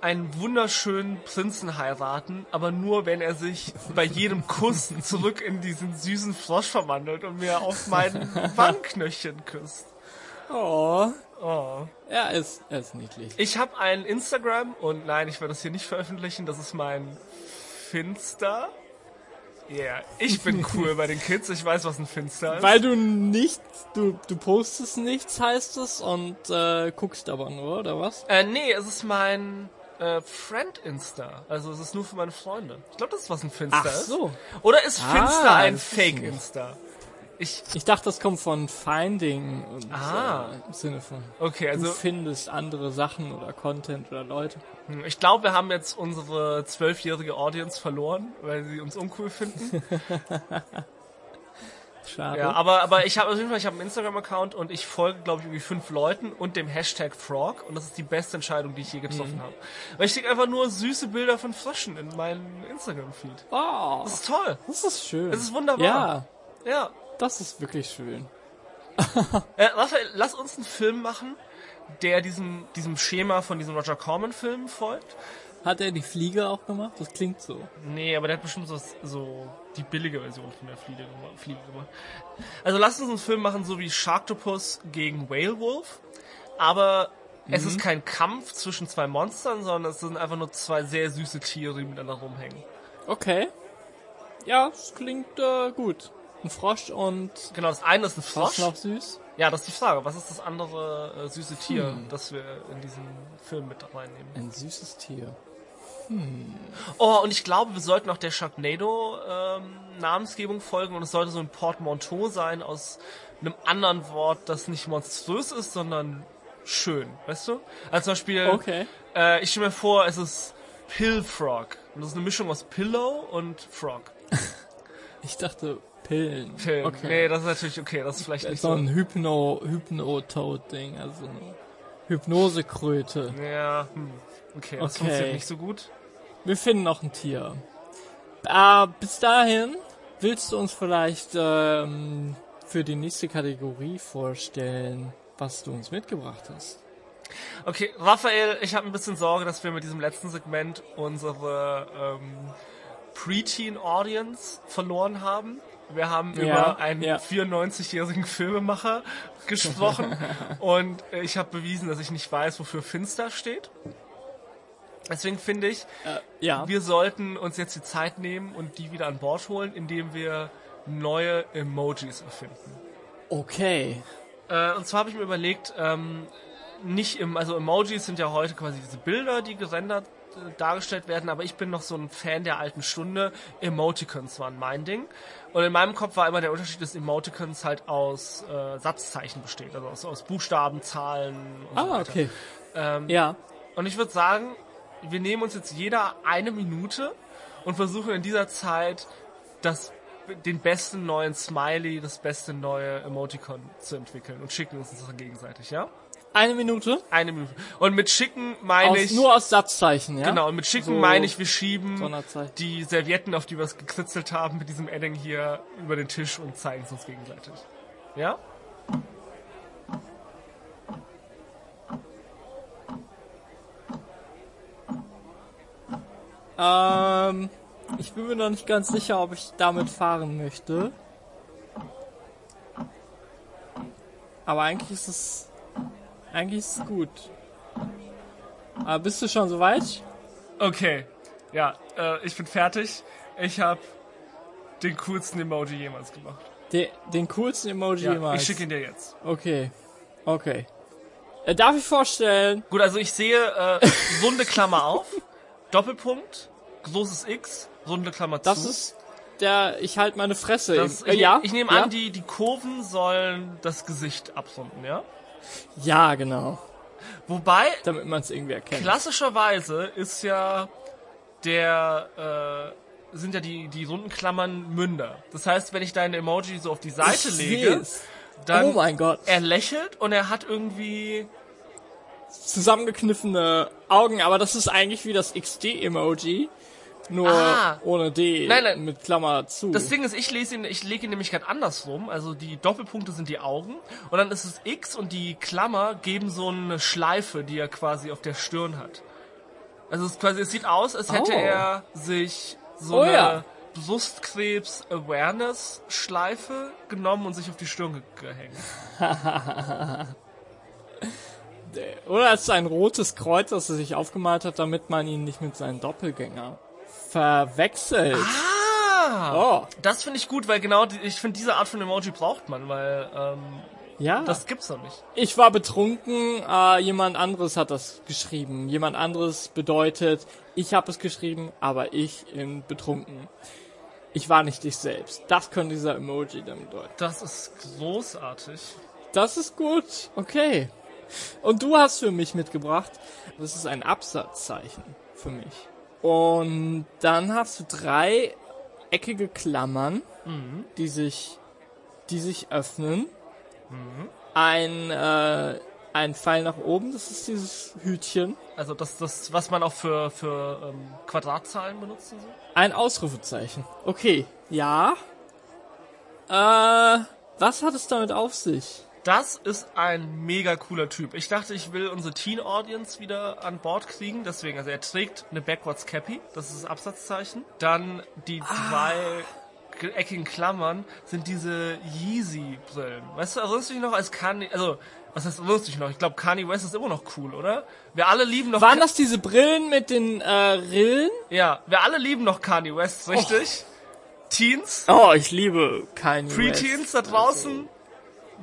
einen wunderschönen Prinzen heiraten, aber nur, wenn er sich bei jedem Kuss zurück in diesen süßen Frosch verwandelt und mir auf meinen [LAUGHS] Wangenknöchchen küsst. Oh. Oh. Er ist, ist niedlich. Ich habe ein Instagram und nein, ich werde das hier nicht veröffentlichen, das ist mein Finster. Yeah, ich bin [LAUGHS] cool bei den Kids. Ich weiß, was ein Finster ist. Weil du nicht, du, du postest nichts, heißt es, und äh, guckst aber nur, oder was? Äh, nee, es ist mein äh, Friend-Insta. Also es ist nur für meine Freunde. Ich glaube, das ist, was ein Finster Ach ist. so. Oder ist Ah, Finster ein das ist Fake-Insta? Ich, Ich dachte, das kommt von Finding und Ah. äh, im Sinne von okay, du also findest andere Sachen oder Content oder Leute. hm, ich glaube, wir haben jetzt unsere zwölfjährige Audience verloren, weil sie uns uncool finden. [LAUGHS] Schade. ja, aber, aber ich habe auf jeden Fall, ich habe einen Instagram-Account und ich folge, glaube ich, irgendwie fünf Leuten und dem Hashtag Frog und das ist die beste Entscheidung, die ich je getroffen Mhm. habe. Weil ich schicke einfach nur süße Bilder von Fröschen in meinen Instagram-Feed. oh, Das ist toll. das ist schön. Das ist wunderbar. Ja, Ja. Das ist wirklich schön. Äh, Raphael, lass uns einen Film machen, der diesem, diesem Schema von diesem Roger Corman-Film folgt. Hat er die Fliege auch gemacht? Das klingt so. Nee, aber der hat bestimmt so, so die billige Version von der Fliege gemacht, Fliege gemacht. Also lass uns einen Film machen, so wie Sharktopus gegen Whale Wolf. Aber es ist kein Kampf zwischen zwei Monstern, sondern es sind einfach nur zwei sehr süße Tiere, die miteinander rumhängen. Okay. Ja, das klingt äh, gut. Ein Frosch und Genau, das eine ist ein Frosch. noch süß? Ja, das ist die Frage. Was ist das andere äh, süße Tier, das wir in diesen Film mit reinnehmen? Ein süßes Tier. Oh, und ich glaube, wir sollten auch der Sharknado ähm, Namensgebung folgen und es sollte so ein Portmanteau sein aus einem anderen Wort, das nicht monströs ist, sondern schön, weißt du? Also zum Beispiel, Okay. äh, ich stelle mir vor, es ist Pillfrog. Und das ist eine Mischung aus Pillow und Frog. [LAUGHS] Ich dachte Pillen. Pill. Okay. Nee, das ist natürlich okay, das ist vielleicht nicht so so. ein Hypno, Hypno-Toad-Ding, also eine Hypnosekröte. Ja, hm. okay, das Okay. funktioniert nicht so gut. Wir finden noch ein Tier. Äh, bis dahin willst du uns vielleicht ähm, für die nächste Kategorie vorstellen, was du uns mitgebracht hast. Okay, Raphael, ich habe ein bisschen Sorge, dass wir mit diesem letzten Segment unsere ähm, Preteen-Audience verloren haben. Wir haben Ja, über einen ja. 94-jährigen Filmemacher gesprochen [LAUGHS] und äh, ich habe bewiesen, dass ich nicht weiß, wofür Finster steht. Deswegen finde ich, Äh, ja. wir sollten uns jetzt die Zeit nehmen und die wieder an Bord holen, indem wir neue Emojis erfinden. Okay. Äh, und zwar habe ich mir überlegt, ähm, nicht im, also Emojis sind ja heute quasi diese Bilder, die gerendert dargestellt werden, aber ich bin noch so ein Fan der alten Stunde. Emoticons waren mein Ding. Und in meinem Kopf war immer der Unterschied, dass Emoticons halt aus äh, Satzzeichen besteht, also aus, aus Buchstaben, Zahlen und so Ah, weiter. okay. Ähm, Ja. Und ich würde sagen, wir nehmen uns jetzt jeder eine Minute und versuchen in dieser Zeit das, den besten neuen Smiley, das beste neue Emoticon zu entwickeln und schicken uns das dann gegenseitig, ja? Eine Minute. Eine Minute. Und mit schicken meine Aus, ich. nur aus Satzzeichen, ja? Genau, und mit schicken So meine ich, wir schieben die Servietten, auf die wir es gekritzelt haben, mit diesem Edding hier über den Tisch und zeigen es uns gegenseitig. Ja? Ähm, ich bin mir noch nicht ganz sicher, ob ich damit fahren möchte. Aber eigentlich ist es, eigentlich ist es gut. Aber bist du schon soweit? Okay. Ja, äh, ich bin fertig. Ich habe den coolsten Emoji jemals gemacht. Den, den coolsten Emoji Ja, jemals. ich schicke ihn dir jetzt. Okay. Okay. Äh, darf ich vorstellen? Gut, also ich sehe äh, [LAUGHS] runde Klammer auf, Doppelpunkt, großes X, runde Klammer zu. Das ist der, ich halt meine Fresse. Das, im- ich, äh, ja? ich nehme ja? an, die, die Kurven sollen das Gesicht abrunden, ja? Ja, genau. Wobei, Damit man es irgendwie erkennt. klassischerweise ist ja der, äh, sind ja die, die runden Klammern Münder. Das heißt, wenn ich deine Emoji so auf die Seite Ich lege, seh's. dann oh mein Gott. er lächelt und er hat irgendwie zusammengekniffene Augen, aber das ist eigentlich wie das XD-Emoji, nur Ah. ohne D Nein, nein. mit Klammer zu. Das Ding ist, ich lese ihn, ich lege ihn nämlich gerade andersrum. Also die Doppelpunkte sind die Augen und dann ist es X und die Klammer geben so eine Schleife, die er quasi auf der Stirn hat. Also es ist quasi, es sieht aus, als hätte Oh. er sich so Oh eine ja. Brustkrebs-Awareness-Schleife genommen und sich auf die Stirn ge gehängt. [LAUGHS] Oder es ist ein rotes Kreuz, das er sich aufgemalt hat, damit man ihn nicht mit seinem Doppelgänger verwechselt. Ah, Oh, das finde ich gut, weil genau, die, ich finde, diese Art von Emoji braucht man, weil ähm, ja. das gibt's noch nicht. Ich war betrunken, äh, jemand anderes hat das geschrieben. Jemand anderes bedeutet, ich habe es geschrieben, aber ich in betrunken. Ich war nicht ich selbst. Das könnte dieser Emoji dann bedeuten. Das ist großartig. Das ist gut. Okay. Und du hast für mich mitgebracht, das ist ein Absatzzeichen für mich. Und dann hast du drei eckige Klammern, die sich, die sich öffnen. Ein, äh, ein Pfeil nach oben, das ist dieses Hütchen. Also das, das, was man auch für, für ähm, Quadratzahlen benutzt und so. Ein Ausrufezeichen. Okay. Ja. Äh, was hat es damit auf sich? Das ist ein mega cooler Typ. Ich dachte, ich will unsere Teen Audience wieder an Bord kriegen. Deswegen, also er trägt eine Backwards Cappy. Das ist das Absatzzeichen. Dann die zwei ge- eckigen Klammern sind diese Yeezy-Brillen. Weißt du, erinnerst du dich noch als Kanye, also, was heißt dich noch? Ich glaube, Kanye West ist immer noch cool, oder? Wir alle lieben noch... Waren das diese Brillen mit den äh, Rillen? Ja, wir alle lieben noch Kanye West, richtig? Teens, Oh, ich liebe Kanye West. Preteens da draußen,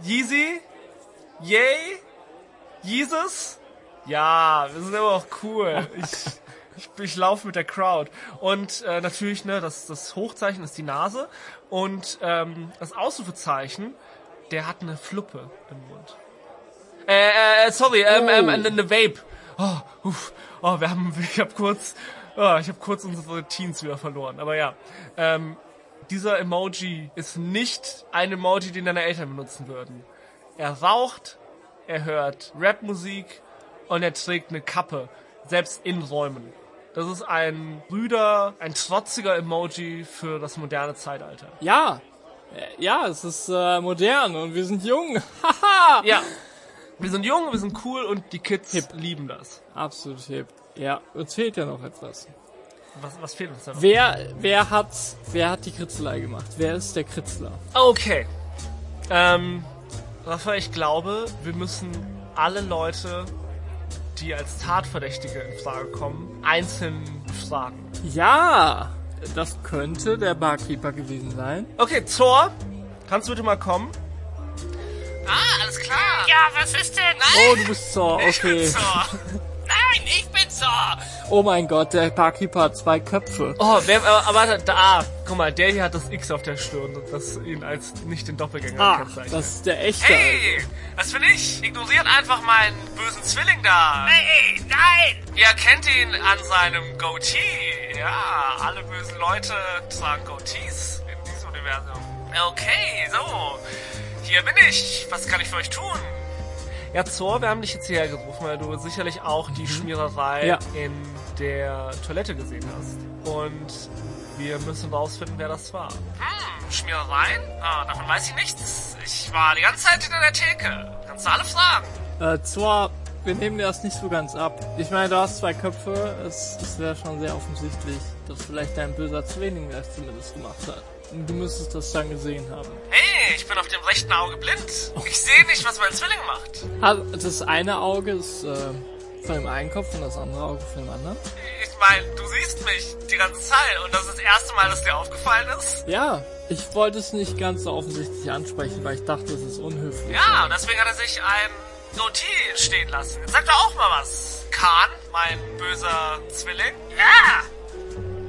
Yeezy, Yay, Jesus. Ja, wir sind immer noch cool. Ich, ich, ich laufe mit der Crowd. Und äh, natürlich, ne, das, das Hochzeichen ist die Nase. Und ähm, das Ausrufezeichen, der hat eine Fluppe im Mund. Äh, äh, sorry, ähm, Oh. ähm, eine, eine Vape. Oh, uff, oh, wir haben, [LAUGHS] ich habe kurz, oh, ich habe kurz unsere Teens wieder verloren. Aber ja, ähm, dieser Emoji ist nicht ein Emoji, den deine Eltern benutzen würden. Er raucht, er hört Rapmusik und er trägt eine Kappe, selbst in Räumen. Das ist ein rüder, ein trotziger Emoji für das moderne Zeitalter. Ja. Äh, Ja, es ist äh, modern und wir sind jung. [LAUGHS] Haha. Ja, wir sind jung, wir sind cool und die Kids lieben das. Absolut hip. Ja, uns fehlt ja noch etwas. Was, was fehlt uns da noch? Wer, wer hat, wer hat die Kritzelei gemacht? Wer ist der Kritzler? Okay. Ähm, Raphael, ich glaube, wir müssen alle Leute, die als Tatverdächtige in Frage kommen, einzeln befragen. Ja, das könnte der Barkeeper gewesen sein. Okay, Thor, kannst du bitte mal kommen? Ah, alles klar. Ja, was ist denn? Oh, du bist Zor, okay. [LAUGHS] Nein, ich bin Zor. Oh mein Gott, der Barkeeper hat zwei Köpfe. Oh, wer, aber, aber warte, da, guck mal, der hier hat das X auf der Stirn, das ihn als nicht den Doppelgänger Ach, kennzeichnet. das ist der echte. Hey, das bin ich. Ignoriert einfach meinen bösen Zwilling da. Hey, nein. Ihr kennt ihn an seinem Goatee. Ja, alle bösen Leute tragen Goatees in diesem Universum. Okay, so. Hier bin ich. Was kann ich für euch tun? Ja, Zor, wir haben dich jetzt hierher gerufen, weil du sicherlich auch die Schmiererei Ja. in der Toilette gesehen hast. Und wir müssen rausfinden, wer das war. Hm, Schmierereien? Ah, davon weiß ich nichts. Ich war die ganze Zeit hinter der Theke. Kannst du alle fragen. Äh, Zor, wir nehmen dir das nicht so ganz ab. Ich meine, du hast zwei Köpfe. Es, es wäre schon sehr offensichtlich, dass vielleicht dein böser Zwilling das zumindest gemacht hat. Du müsstest das dann gesehen haben. Hey, ich bin auf dem rechten Auge blind. Ich sehe nicht, was mein Zwilling macht. Ha- Das eine Auge ist äh, von dem einen Kopf und das andere Auge von dem anderen. Ich meine, du siehst mich die ganze Zeit und das ist das erste Mal, dass dir aufgefallen ist. Ja, ich wollte es nicht ganz so offensichtlich ansprechen, weil ich dachte, es ist unhöflich. Ja, und deswegen hat er sich ein Goatee stehen lassen. Jetzt sag doch auch mal was. Khan, mein böser Zwilling. Ja.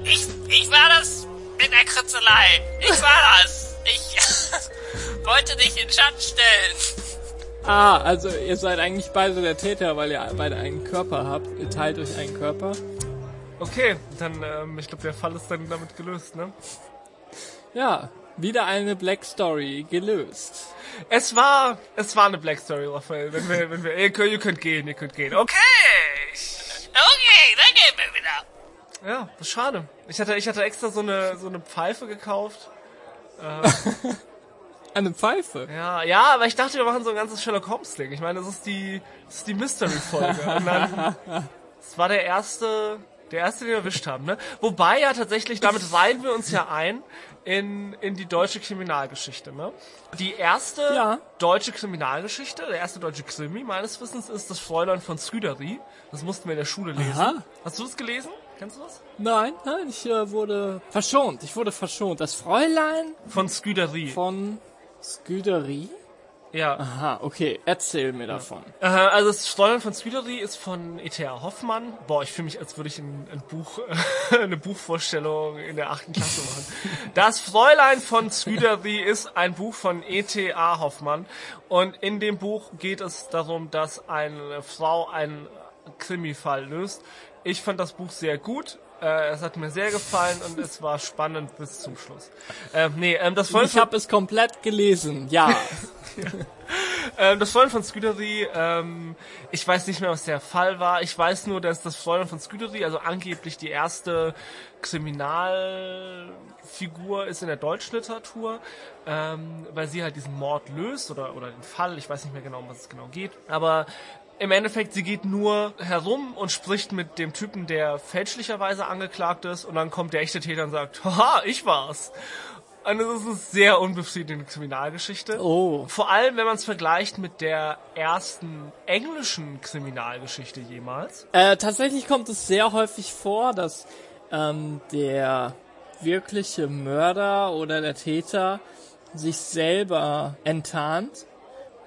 Ich, ich war das mit der Kritzelei. Ich war das. Ich [LAUGHS] wollte dich in Schatten stellen. Ah, also ihr seid eigentlich beide der Täter, weil ihr beide einen Körper habt. Ihr teilt euch einen Körper. Okay, dann, ähm, ich glaube, der Fall ist dann damit gelöst, ne? Ja, wieder eine Black Story gelöst. Es war, es war eine Black Story, Raphael. Wenn wir, wenn wir, ihr könnt, ihr könnt gehen, ihr könnt gehen. Okay. Okay, dann gehen wir wieder. Ja, das ist schade. Ich hatte, ich hatte extra so eine, so eine Pfeife gekauft. [LAUGHS] Eine Pfeife. Ja, ja, aber ich dachte, wir machen so ein ganzes Sherlock Holmes Ding. Ich meine, das ist die, das ist die Mystery-Folge. Und dann, [LAUGHS] das war der erste, der erste, den wir erwischt haben, ne? Wobei ja tatsächlich, damit [LAUGHS] reihen wir uns ja ein in, in die deutsche Kriminalgeschichte, ne? Die erste Ja. deutsche Kriminalgeschichte, der erste deutsche Krimi meines Wissens ist das Fräulein von Sküdery. Das mussten wir in der Schule lesen. Aha. Hast du das gelesen? Kennst du das? Nein, nein, ich äh, wurde verschont. Ich wurde verschont. Das Fräulein Von Scuderie. von Scuderie? Ja. Aha, okay. Erzähl mir davon. Äh, also das Steuern von Scuderie ist von E.T.A. Hoffmann. Boah, ich fühle mich, als würde ich ein, ein Buch, [LAUGHS] eine Buchvorstellung in der achten Klasse machen. Das Fräulein von Scuderie ist ein Buch von E.T.A. Hoffmann. Und in dem Buch geht es darum, dass eine Frau einen Krimifall löst. Ich fand das Buch sehr gut. Äh, es hat mir sehr gefallen und es war spannend bis zum Schluss. Ähm, nee, ähm, das Fräulein Ich habe es komplett gelesen. Ja. [LAUGHS] Ähm, das Fräulein von Scudery, ähm, ich weiß nicht mehr, was der Fall war. Ich weiß nur, dass das Fräulein von Scudery, also angeblich die erste Kriminalfigur ist in der Deutschliteratur, ähm, weil sie halt diesen Mord löst oder, oder den Fall. Ich weiß nicht mehr genau, um was es genau geht. Aber im Endeffekt, sie geht nur herum und spricht mit dem Typen, der fälschlicherweise angeklagt ist und dann kommt der echte Täter und sagt, haha, ich war's. Und das ist eine sehr unbefriedigende Kriminalgeschichte. Oh. Vor allem, wenn man es vergleicht mit der ersten englischen Kriminalgeschichte jemals. Äh, tatsächlich kommt es sehr häufig vor, dass ähm, der wirkliche Mörder oder der Täter sich selber enttarnt,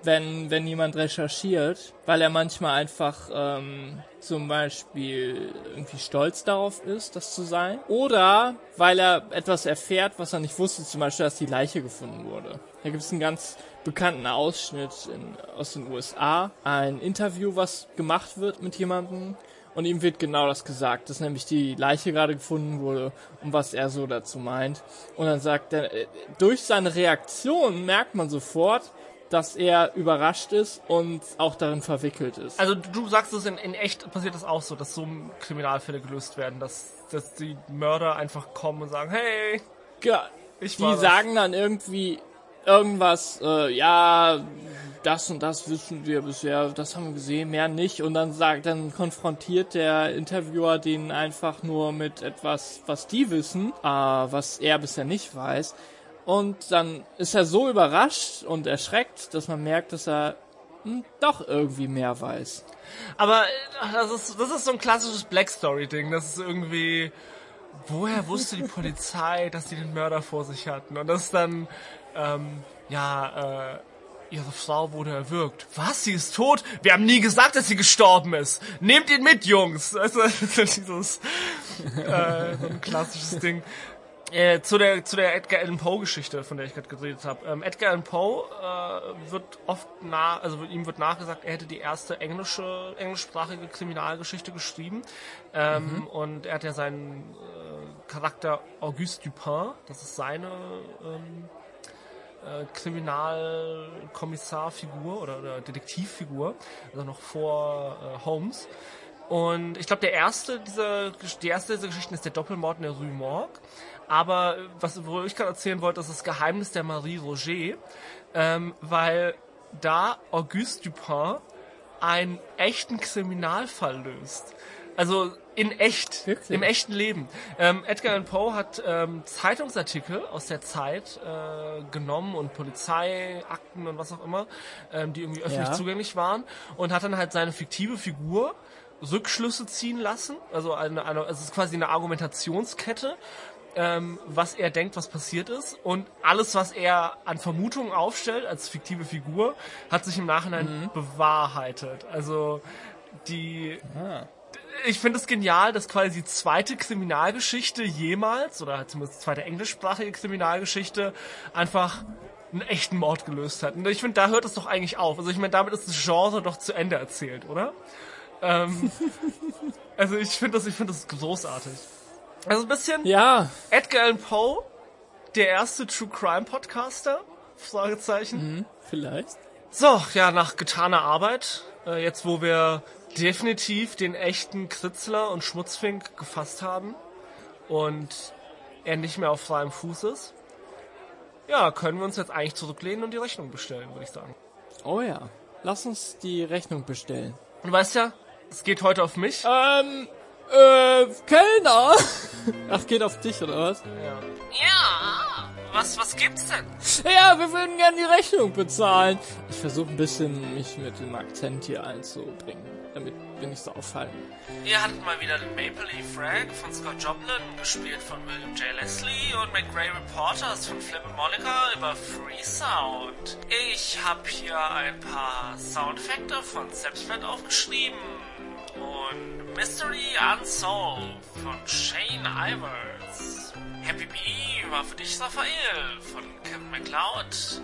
wenn, wenn jemand recherchiert, weil er manchmal einfach ähm, zum Beispiel irgendwie stolz darauf ist, das zu sein. Oder weil er etwas erfährt, was er nicht wusste, zum Beispiel, dass die Leiche gefunden wurde. Da gibt es einen ganz bekannten Ausschnitt in, aus den USA, ein Interview, was gemacht wird mit jemandem. Und ihm wird genau das gesagt, dass nämlich die Leiche gerade gefunden wurde und was er so dazu meint. Und dann sagt er, äh, durch seine Reaktion merkt man sofort, dass er überrascht ist und auch darin verwickelt ist. Also du sagst es in, in echt passiert das auch so, dass so Kriminalfälle gelöst werden, dass, dass die Mörder einfach kommen und sagen, hey, Ja, ich die sagen dann irgendwie irgendwas, äh, ja, das und das wissen wir bisher, das haben wir gesehen, mehr nicht. Und dann sagt, dann konfrontiert der Interviewer den einfach nur mit etwas, was die wissen, äh, was er bisher nicht weiß. Und dann ist er so überrascht und erschreckt, dass man merkt, dass er hm, doch irgendwie mehr weiß. Aber äh, das ist, das ist so ein klassisches Black Story-Ding. Das ist irgendwie, woher wusste die Polizei, [LAUGHS] dass die den Mörder vor sich hatten? Und das ist dann, ähm, ja, äh, ihre Frau wurde erwürgt. Was? Sie ist tot? Wir haben nie gesagt, dass sie gestorben ist. Nehmt ihn mit, Jungs. [LAUGHS] Also, dieses, äh, so ein klassisches Ding. Äh, zu der zu der Edgar Allan Poe Geschichte, von der ich gerade geredet habe. Ähm, Edgar Allan Poe äh, wird oft nah, also ihm wird nachgesagt, er hätte die erste englische englischsprachige Kriminalgeschichte geschrieben ähm, und er hat ja seinen äh, Charakter Auguste Dupin, das ist seine ähm, äh, Kriminalkommissarfigur oder, oder Detektivfigur, also noch vor äh, Holmes. Und ich glaube, der erste dieser, die erste dieser Geschichten ist der Doppelmord in der Rue Morgue. Aber äh, was, wo ich gerade erzählen wollte, ist das Geheimnis der Marie Roger, ähm, weil da Auguste Dupin einen echten Kriminalfall löst. Also in echt, Wirklich? im echten Leben. Ähm, Edgar Allan Poe hat ähm, Zeitungsartikel aus der Zeit äh, genommen und Polizeiakten und was auch immer, ähm, die irgendwie öffentlich Ja. zugänglich waren und hat dann halt seine fiktive Figur Rückschlüsse ziehen lassen. Also eine, eine, es ist quasi eine Argumentationskette, ähm, was er denkt, was passiert ist. Und alles, was er an Vermutungen aufstellt als fiktive Figur, hat sich im Nachhinein bewahrheitet. Also die ich finde es genial, dass quasi die zweite Kriminalgeschichte jemals, oder zumindest die zweite englischsprachige Kriminalgeschichte, einfach einen echten Mord gelöst hat. Und ich finde, da hört es doch eigentlich auf. Also ich meine, damit ist das Genre doch zu Ende erzählt, oder? Ähm, [LAUGHS] also ich finde das, ich finde das großartig. Also ein bisschen Ja, Edgar Allan Poe, der erste True Crime Podcaster? Fragezeichen. vielleicht. So, ja, nach getaner Arbeit, äh, jetzt wo wir definitiv den echten Kritzler und Schmutzfink gefasst haben und er nicht mehr auf freiem Fuß ist, ja, können wir uns jetzt eigentlich zurücklehnen und die Rechnung bestellen, würde ich sagen. Oh ja, lass uns die Rechnung bestellen. Und du weißt ja, es geht heute auf mich. Ähm, äh, Kellner! [LAUGHS] Ach, geht auf dich, oder was? Ja. Ja, was, was gibt's denn? Ja, wir würden gern die Rechnung bezahlen. Ich versuche ein bisschen, mich mit dem Akzent hier einzubringen, damit wir nicht so auffallen. Ihr hattet mal wieder den Maple Leaf Rag von Scott Joplin, gespielt von William J. Leslie und McRae Reporters von Flip and Monica über Free Sound. Ich habe hier ein paar Soundeffekte von Sepsplat aufgeschrieben und Mystery Unsolved von Shane Ivers. Happy Bee war für dich Raphael von Kevin McLeod.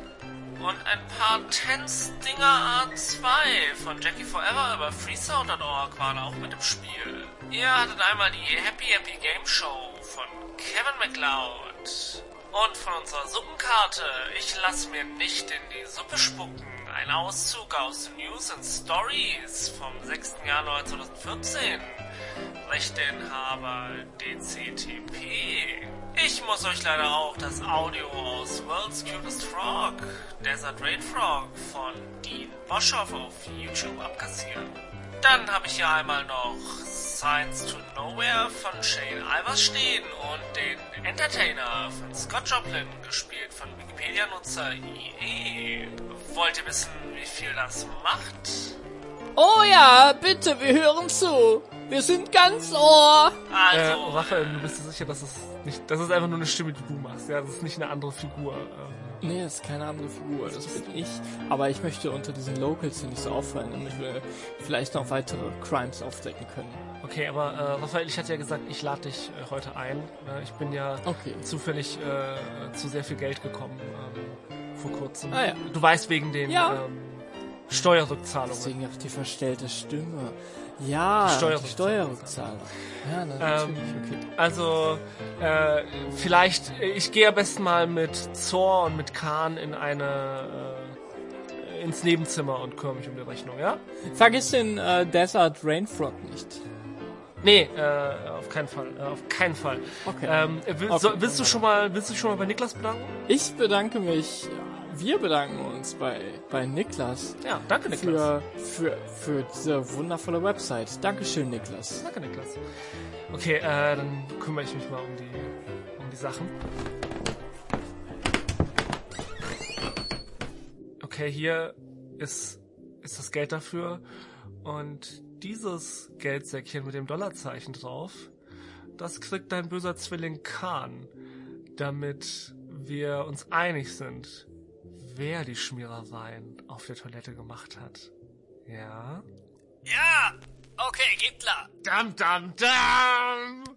Und ein paar Tense-Dinger A2 von Jackie Forever über freesound.org waren auch mit im Spiel. Ihr hattet einmal die Happy Happy Game Show von Kevin McLeod. Und von unserer Suppenkarte, ich lass mir nicht in die Suppe spucken, ein Auszug aus News and Stories vom 6. Januar 2014. Rechteinhaber DCTP. Ich muss euch leider auch das Audio aus World's Cutest Frog, Desert Raid Frog von Dean Boschoff auf YouTube abkassieren. Dann habe ich hier einmal noch Science to Nowhere von Shane Ivers stehen und den Entertainer von Scott Joplin, gespielt von Wikipedia-Nutzer IE. Wollt ihr wissen, wie viel das macht? Oh ja, bitte, wir hören zu. Wir sind ganz Ohr. Also, Äh, Raphael, du bist dir sicher, dass es nicht, das ist einfach nur eine Stimme, die du machst, ja, das ist nicht eine andere Figur. Ähm, Nee, das ist keine andere Figur, das bin ich. Aber ich möchte unter diesen Locals hier nicht so auffallen, damit wir vielleicht noch weitere Crimes aufdecken können. okay, aber äh, Raphael, ich hatte ja gesagt, ich lade dich äh, heute ein. Äh, ich bin ja Okay. zufällig äh, zu sehr viel Geld gekommen ähm, vor kurzem. Ah, ja. Du weißt wegen den Ja. ähm, Steuerrückzahlungen. Deswegen auch die verstellte Stimme. Ja, Die die Steuerrückzahler. Steuerrückzahler. Ja, natürlich, Ähm, okay. Also, äh, vielleicht, ich gehe am besten mal mit Zor und mit Khan in eine, äh, ins Nebenzimmer und kümmere mich um die Rechnung, ja? Vergiss den äh, Desert Rainfrog nicht. Nee, äh, auf keinen Fall, äh, auf keinen Fall. Okay. Ähm, will, Okay. so, willst du schon mal, willst du schon mal bei Niklas bedanken? Ich bedanke mich, ja, wir bedanken uns bei, bei Niklas Ja, danke Niklas. für, für, für diese wundervolle Website. Dankeschön, Niklas. Danke Niklas. Okay, äh, dann kümmere ich mich mal um die, um die Sachen. Okay, hier ist, ist das Geld dafür. Und dieses Geldsäckchen mit dem Dollarzeichen drauf, das kriegt dein böser Zwilling Khan, damit wir uns einig sind, wer die Schmierereien auf der Toilette gemacht hat. Ja? Ja, okay, geht klar. Dam, dam, dam!